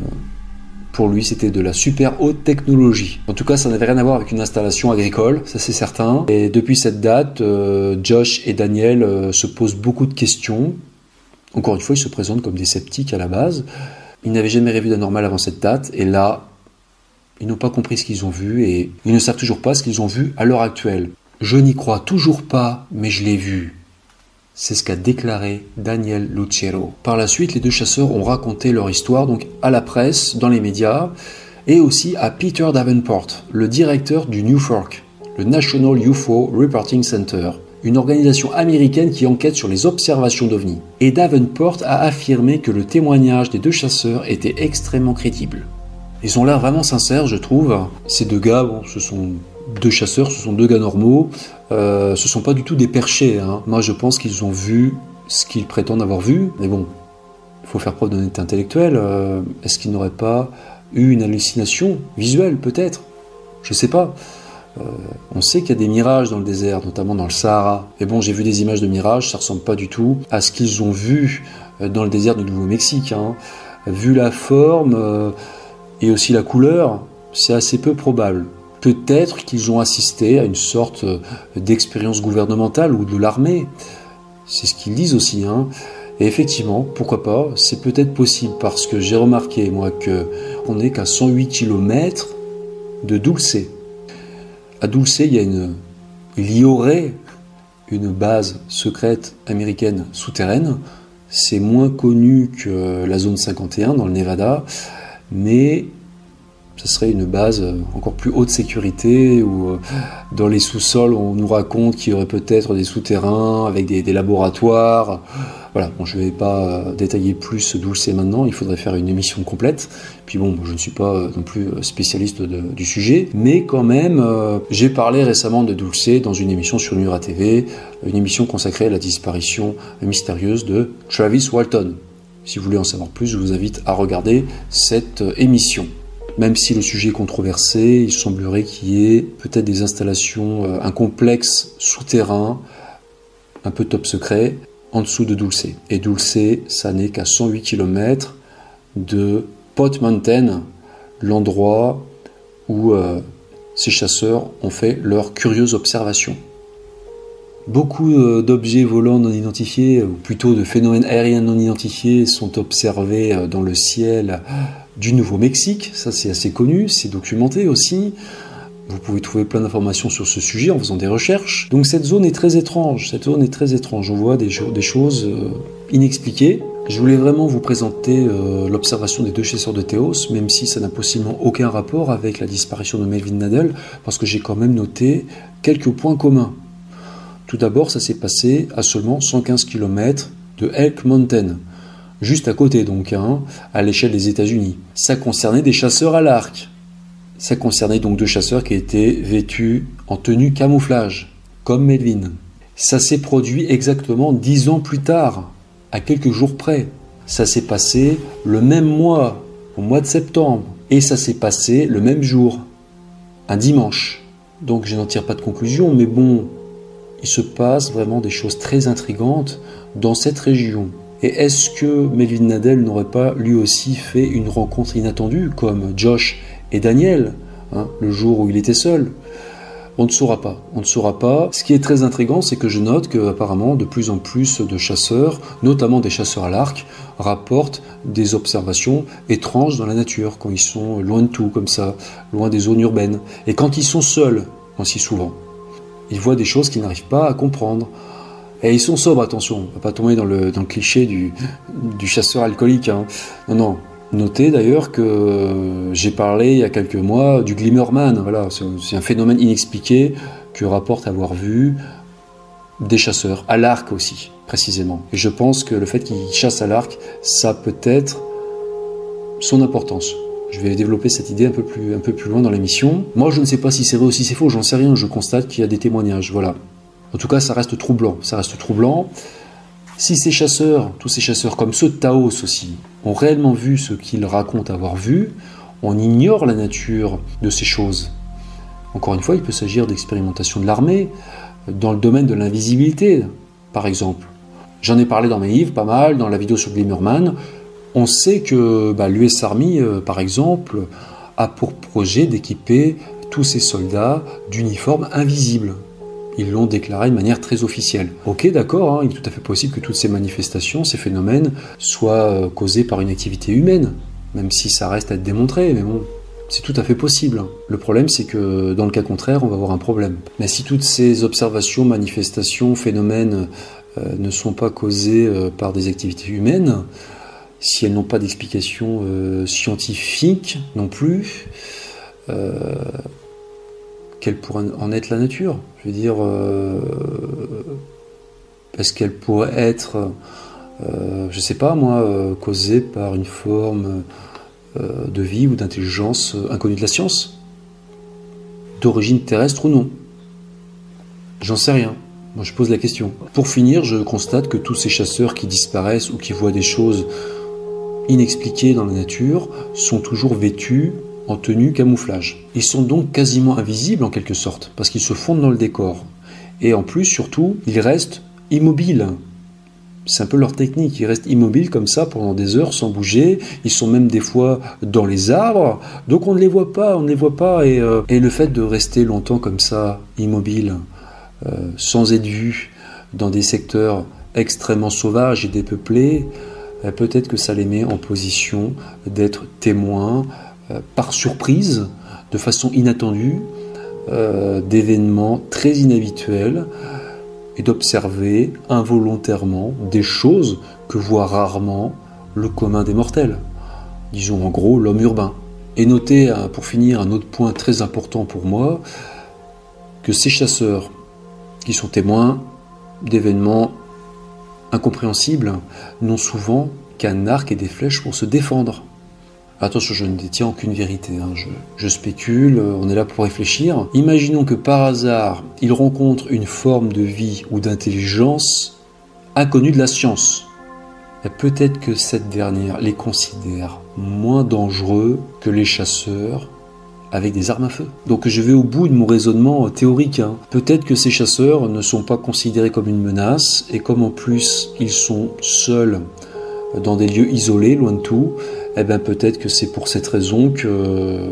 pour lui, c'était de la super haute technologie. En tout cas, ça n'avait rien à voir avec une installation agricole, ça c'est certain. Et depuis cette date, Josh et Daniel se posent beaucoup de questions. Encore une fois, ils se présentent comme des sceptiques à la base. Ils n'avaient jamais rêvé d'anormal avant cette date, et là, ils n'ont pas compris ce qu'ils ont vu et ils ne savent toujours pas ce qu'ils ont vu à l'heure actuelle. Je n'y crois toujours pas, mais je l'ai vu. C'est ce qu'a déclaré Daniel Lucero. Par la suite, les deux chasseurs ont raconté leur histoire donc à la presse, dans les médias, et aussi à Peter Davenport, le directeur du NUFORC, le National UFO Reporting Center, une organisation américaine qui enquête sur les observations d'OVNI. Et Davenport a affirmé que le témoignage des deux chasseurs était extrêmement crédible. Ils ont l'air vraiment sincères, je trouve. Ces deux gars, ce sont deux chasseurs, ce sont deux gars normaux. Euh, ce sont pas du tout des perchés. Hein. Moi, je pense qu'ils ont vu ce qu'ils prétendent avoir vu. Mais bon, il faut faire preuve d'honnêteté intellectuelle. Euh, est-ce qu'ils n'auraient pas eu une hallucination visuelle, peut-être? Je sais pas. Euh, on sait qu'il y a des mirages dans le désert, notamment dans le Sahara. Mais bon, j'ai vu des images de mirages, ça ressemble pas du tout à ce qu'ils ont vu euh, dans le désert du Nouveau-Mexique. Hein. Vu la forme et aussi la couleur, c'est assez peu probable. Peut-être qu'ils ont assisté à une sorte euh, d'expérience gouvernementale ou de l'armée. C'est ce qu'ils disent aussi. Hein. Et effectivement, pourquoi pas, c'est peut-être possible parce que j'ai remarqué, moi, que on n'est qu'à 108 km de Dulce. À Dulce, il y, a une, il y aurait une base secrète américaine souterraine. C'est moins connu que la zone 51 dans le Nevada, mais ce serait une base encore plus haute sécurité où euh, dans les sous-sols on nous raconte qu'il y aurait peut-être des souterrains avec des, laboratoires. Voilà, je ne vais pas euh, détailler plus d'où c'est maintenant, il faudrait faire une émission complète. Puis bon, je ne suis pas euh, non plus spécialiste du sujet, mais quand même, j'ai parlé récemment de Dulce dans une émission sur Nura TV, une émission consacrée à la disparition mystérieuse de Travis Walton. Si vous voulez en savoir plus, je vous invite à regarder cette émission. Même si le sujet est controversé, il semblerait qu'il y ait peut-être des installations, euh, un complexe souterrain, un peu top secret, en dessous de Dulce. Et Dulce, ça n'est qu'à 108 km de Pot Mountain, l'endroit où euh, ces chasseurs ont fait leurs curieuses observations. Beaucoup euh, d'objets volants non identifiés, ou plutôt de phénomènes aériens non identifiés, sont observés dans le ciel du Nouveau-Mexique, ça c'est assez connu, c'est documenté aussi. Vous pouvez trouver plein d'informations sur ce sujet en faisant des recherches. Donc cette zone est très étrange, cette zone est très étrange. On voit des, choses euh, inexpliquées. Je voulais vraiment vous présenter euh, l'observation des deux chasseurs de Théos, même si ça n'a possiblement aucun rapport avec la disparition de Melvin Nadel, parce que j'ai quand même noté quelques points communs. Tout d'abord, ça s'est passé à seulement 115 km de Elk Mountain juste à côté donc, hein, à l'échelle des États-Unis. Ça concernait des chasseurs à l'arc. Ça concernait donc deux chasseurs qui étaient vêtus en tenue camouflage, comme Melvin. Ça s'est produit exactement dix ans plus tard, à quelques jours près. Ça s'est passé le même mois, au mois de septembre. Et ça s'est passé le même jour, un dimanche. Donc je n'en tire pas de conclusion, mais bon, il se passe vraiment des choses très intrigantes dans cette région. Et est-ce que Melvin Nadel n'aurait pas lui aussi fait une rencontre inattendue comme Josh et Daniel, hein, le jour où il était seul? On ne saura pas. On ne saura pas. Ce qui est très intrigant, c'est que je note qu'apparemment, de plus en plus de chasseurs, notamment des chasseurs à l'arc, rapportent des observations étranges dans la nature, quand ils sont loin de tout, comme ça, loin des zones urbaines. Et quand ils sont seuls, aussi souvent, ils voient des choses qu'ils n'arrivent pas à comprendre. Et ils sont sobres, attention, on va pas tomber dans le, cliché du, chasseur alcoolique. Hein. Non, non. Notez d'ailleurs que j'ai parlé il y a quelques mois du Glimmerman. C'est un phénomène inexpliqué que rapporte avoir vu des chasseurs, à l'arc aussi, précisément. Et je pense que le fait qu'ils chassent à l'arc, ça peut être son importance. Je vais développer cette idée un peu plus, loin dans l'émission. Moi, je ne sais pas si c'est vrai ou si c'est faux, j'en sais rien, je constate qu'il y a des témoignages. Voilà. En tout cas, ça reste troublant. Ça reste troublant. Si ces chasseurs, tous ces chasseurs comme ceux de Taos aussi, ont réellement vu ce qu'ils racontent avoir vu, on ignore la nature de ces choses. Encore une fois, il peut s'agir d'expérimentation de l'armée, dans le domaine de l'invisibilité, par exemple. J'en ai parlé dans mes livres pas mal, dans la vidéo sur Glimmerman. On sait que bah, l'US Army, euh, par exemple, a pour projet d'équiper tous ses soldats d'uniformes invisibles. Ils l'ont déclaré de manière très officielle. Ok, d'accord, hein, il est tout à fait possible que toutes ces manifestations, ces phénomènes, soient euh, causés par une activité humaine, même si ça reste à être démontré, mais bon, c'est tout à fait possible. Le problème, c'est que dans le cas contraire, on va avoir un problème. Mais si toutes ces observations, manifestations, phénomènes euh, ne sont pas causés euh, par des activités humaines, si elles n'ont pas d'explication scientifique non plus, quelle pourrait en être la nature Je veux dire, euh, est-ce qu'elle pourrait être, euh, je ne sais pas moi, euh, causée par une forme de vie ou d'intelligence inconnue de la science D'origine terrestre ou non J'en sais rien. Moi, je pose la question. Pour finir, je constate que tous ces chasseurs qui disparaissent ou qui voient des choses inexpliquées dans la nature sont toujours vêtus en tenue camouflage. Ils sont donc quasiment invisibles en quelque sorte, parce qu'ils se fondent dans le décor. Et en plus, surtout, ils restent immobiles. C'est un peu leur technique, ils restent immobiles comme ça pendant des heures sans bouger, ils sont même des fois dans les arbres, donc on ne les voit pas, on ne les voit pas, et, euh, le fait de rester longtemps comme ça, immobile, euh, sans être vu dans des secteurs extrêmement sauvage et dépeuplé, euh, peut-être que ça les met en position d'être témoins euh, par surprise, de façon inattendue, euh, d'événements très inhabituels et d'observer involontairement des choses que voit rarement le commun des mortels. Disons en gros l'homme urbain. Et notez, pour finir, un autre point très important pour moi, que ces chasseurs qui sont témoins d'événements incompréhensibles n'ont souvent qu'un arc et des flèches pour se défendre. Attention, je ne détiens aucune vérité, hein. je, spécule, on est là pour réfléchir. Imaginons que par hasard, ils rencontrent une forme de vie ou d'intelligence inconnue de la science. Peut-être que cette dernière les considère moins dangereux que les chasseurs avec des armes à feu. Donc je vais au bout de mon raisonnement théorique. Hein. Peut-être que ces chasseurs ne sont pas considérés comme une menace, et comme en plus ils sont seuls dans des lieux isolés, loin de tout, eh bien peut-être que c'est pour cette raison que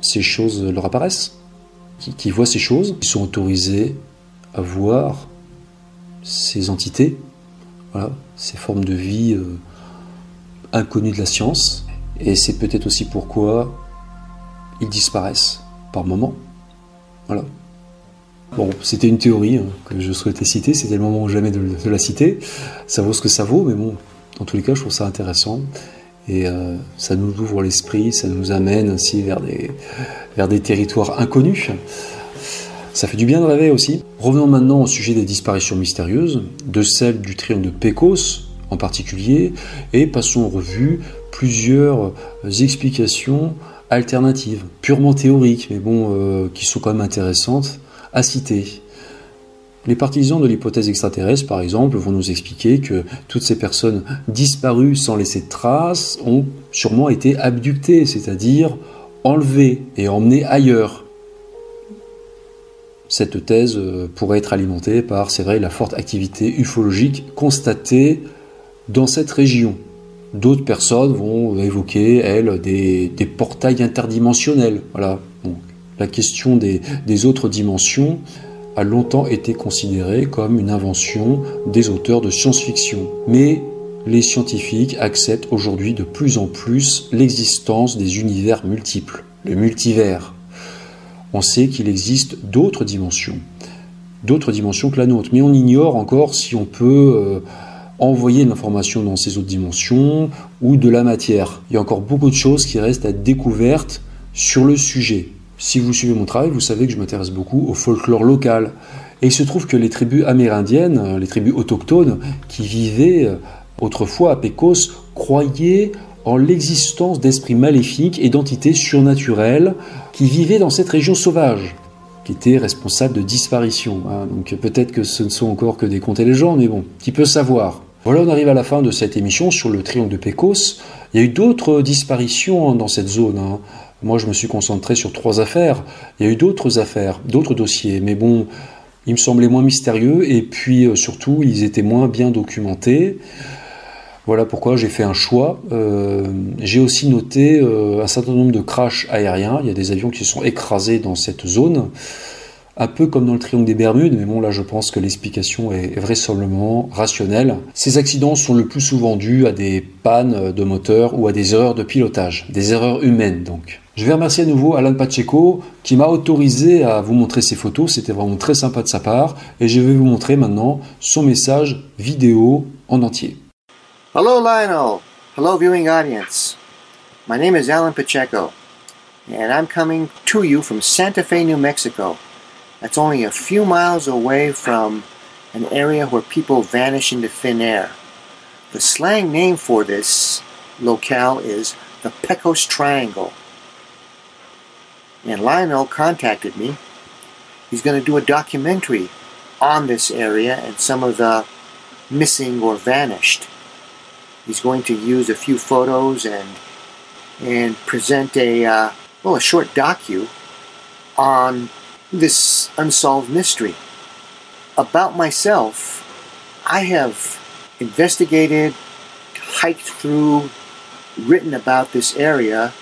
ces choses leur apparaissent, qui, voient ces choses, qui sont autorisés à voir ces entités, ces formes de vie euh, inconnues de la science, et c'est peut-être aussi pourquoi ils disparaissent par moment. Voilà. Bon, c'était une théorie hein, que je souhaitais citer, c'était le moment ou jamais de, la citer. Ça vaut ce que ça vaut, mais bon, dans tous les cas, je trouve ça intéressant. Et euh, ça nous ouvre l'esprit, ça nous amène ainsi vers des, territoires inconnus. Ça fait du bien de rêver aussi. Revenons maintenant au sujet des disparitions mystérieuses, de celle du triangle de Pecos en particulier, et passons en revue plusieurs explications alternatives, purement théoriques, mais bon, euh, qui sont quand même intéressantes à citer. Les partisans de l'hypothèse extraterrestre, par exemple, vont nous expliquer que toutes ces personnes disparues sans laisser de traces ont sûrement été abductées, c'est-à-dire enlevées et emmenées ailleurs. Cette thèse euh, pourrait être alimentée par, c'est vrai, la forte activité ufologique constatée dans cette région. D'autres personnes vont évoquer, elles, des, portails interdimensionnels. Voilà. la question des, autres dimensions a longtemps été considérée comme une invention des auteurs de science-fiction. Mais les scientifiques acceptent aujourd'hui de plus en plus l'existence des univers multiples, le multivers. On sait qu'il existe d'autres dimensions, d'autres dimensions que la nôtre, mais on ignore encore si on peut... Euh, envoyer de l'information dans ces autres dimensions ou de la matière. Il y a encore beaucoup de choses qui restent à découverte sur le sujet. Si vous suivez mon travail, vous savez que je m'intéresse beaucoup au folklore local. Et il se trouve que les tribus amérindiennes, les tribus autochtones qui vivaient euh, autrefois à Pecos, croyaient en l'existence d'esprits maléfiques et d'entités surnaturelles qui vivaient dans cette région sauvage, qui étaient responsables de disparitions. Hein. Donc peut-être que ce ne sont encore que des contes et légendes, mais bon, qui peut savoir voilà, on arrive à la fin de cette émission sur le triangle de Pecos. Il y a eu d'autres disparitions dans cette zone. Hein. Moi, je me suis concentré sur trois affaires. Il y a eu d'autres affaires, d'autres dossiers, mais bon, ils me semblaient moins mystérieux et puis euh, surtout, ils étaient moins bien documentés. Voilà pourquoi j'ai fait un choix. Euh, j'ai aussi noté euh, un certain nombre de crashs aériens. Il y a des avions qui se sont écrasés dans cette zone un peu comme dans le triangle des Bermudes, mais bon là je pense que l'explication est vraisemblablement rationnelle. Ces accidents sont le plus souvent dus à des pannes de moteur ou à des erreurs de pilotage, des erreurs humaines donc. Je vais remercier à nouveau Alan Pacheco qui m'a autorisé à vous montrer ces photos, c'était vraiment très sympa de sa part, et je vais vous montrer maintenant son message vidéo en entier. Hello Lionel, hello viewing audience. My name is Alan Pacheco, and I'm coming to you from Santa Fe, New Mexico. that's only a few miles away from an area where people vanish into thin air. The slang name for this locale is the Pecos Triangle. And Lionel contacted me. He's going to do a documentary on this area and some of the missing or vanished. He's going to use a few photos and and present a uh, well a short docu on this unsolved mystery. About myself, I have investigated, hiked through, written about this area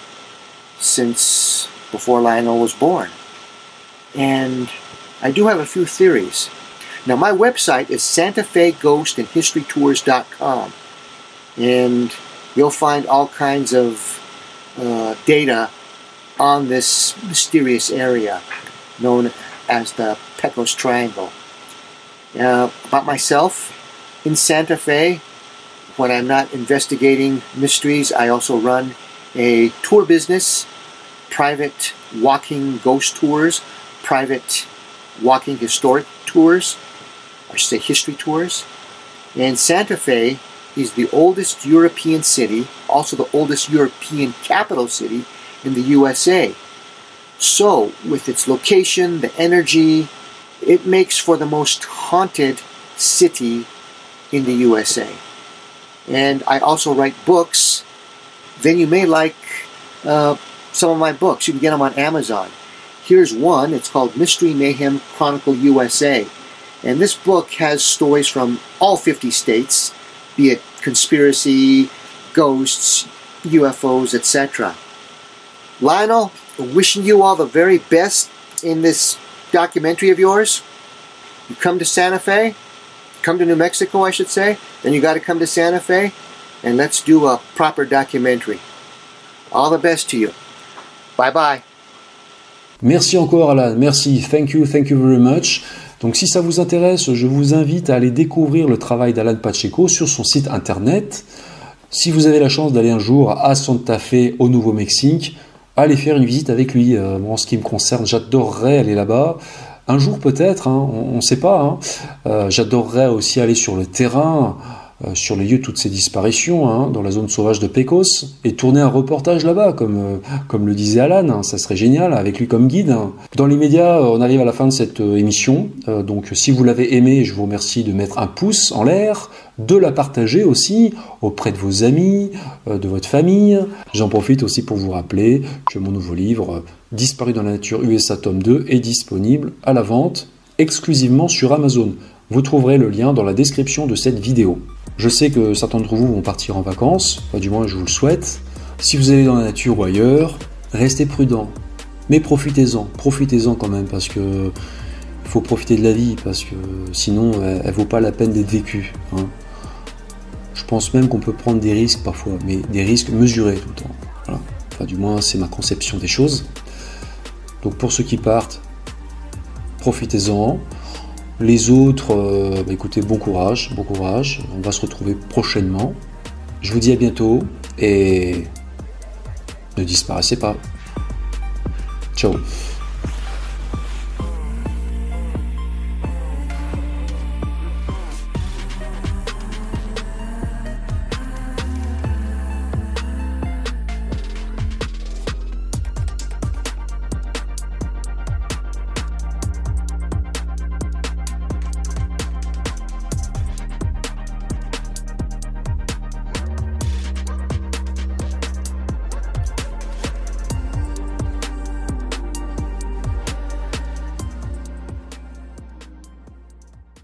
since before Lionel was born. And I do have a few theories. Now, my website is Santa Fe Ghost and you'll find all kinds of uh, data on this mysterious area known as the Pecos Triangle. Uh, about myself, in Santa Fe, when I'm not investigating mysteries, I also run a tour business, private walking ghost tours, private walking historic tours, or say history tours. And Santa Fe is the oldest European city, also the oldest European capital city in the USA. So, with its location, the energy, it makes for the most haunted city in the USA. And I also write books. Then you may like uh, some of my books. You can get them on Amazon. Here's one. It's called Mystery Mayhem Chronicle USA. And this book has stories from all 50 states, be it conspiracy, ghosts, UFOs, etc. Lionel, wishing you all the very best in this documentary of yours. You come to Santa Fe, come to New Mexico, I should say, then you got to come to Santa Fe, and let's do a proper documentary. All the best to you. Bye bye. Merci encore Alan, merci, thank you, thank you very much. Donc si ça vous intéresse, je vous invite à aller découvrir le travail d'Alan Pacheco sur son site internet. Si vous avez la chance d'aller un jour à Santa Fe au Nouveau-Mexique, allez faire une visite avec lui. Euh, en ce qui me concerne, j'adorerais aller là-bas. Un jour peut-être, hein, on ne sait pas. Hein. Euh, j'adorerais aussi aller sur le terrain, sur les lieux de toutes ces disparitions, hein, dans la zone sauvage de Pecos, et tourner un reportage là-bas, comme, euh, le disait Alan, hein, ça serait génial, avec lui comme guide. Hein. Dans l'immédiat, on arrive à la fin de cette émission, donc si vous l'avez aimé, je vous remercie de mettre un pouce en l'air, de la partager aussi auprès de vos amis, de votre famille. J'en profite aussi pour vous rappeler que mon nouveau livre, Disparu dans la nature USA tome 2, est disponible à la vente exclusivement sur Amazon. Vous trouverez le lien dans la description de cette vidéo. Je sais que certains d'entre vous vont partir en vacances, du moins je vous le souhaite. Si vous allez dans la nature ou ailleurs, restez prudent. Mais profitez-en, profitez-en quand même parce que faut profiter de la vie parce que sinon elle, ne vaut pas la peine d'être vécue. Hein. Je pense même qu'on peut prendre des risques parfois, mais des risques mesurés tout le temps. Enfin, du moins, c'est ma conception des choses. Donc pour ceux qui partent, profitez-en. Les autres, euh, bah, écoutez, bon courage, bon courage. On va se retrouver prochainement. Je vous dis à bientôt et ne disparaissez pas. Ciao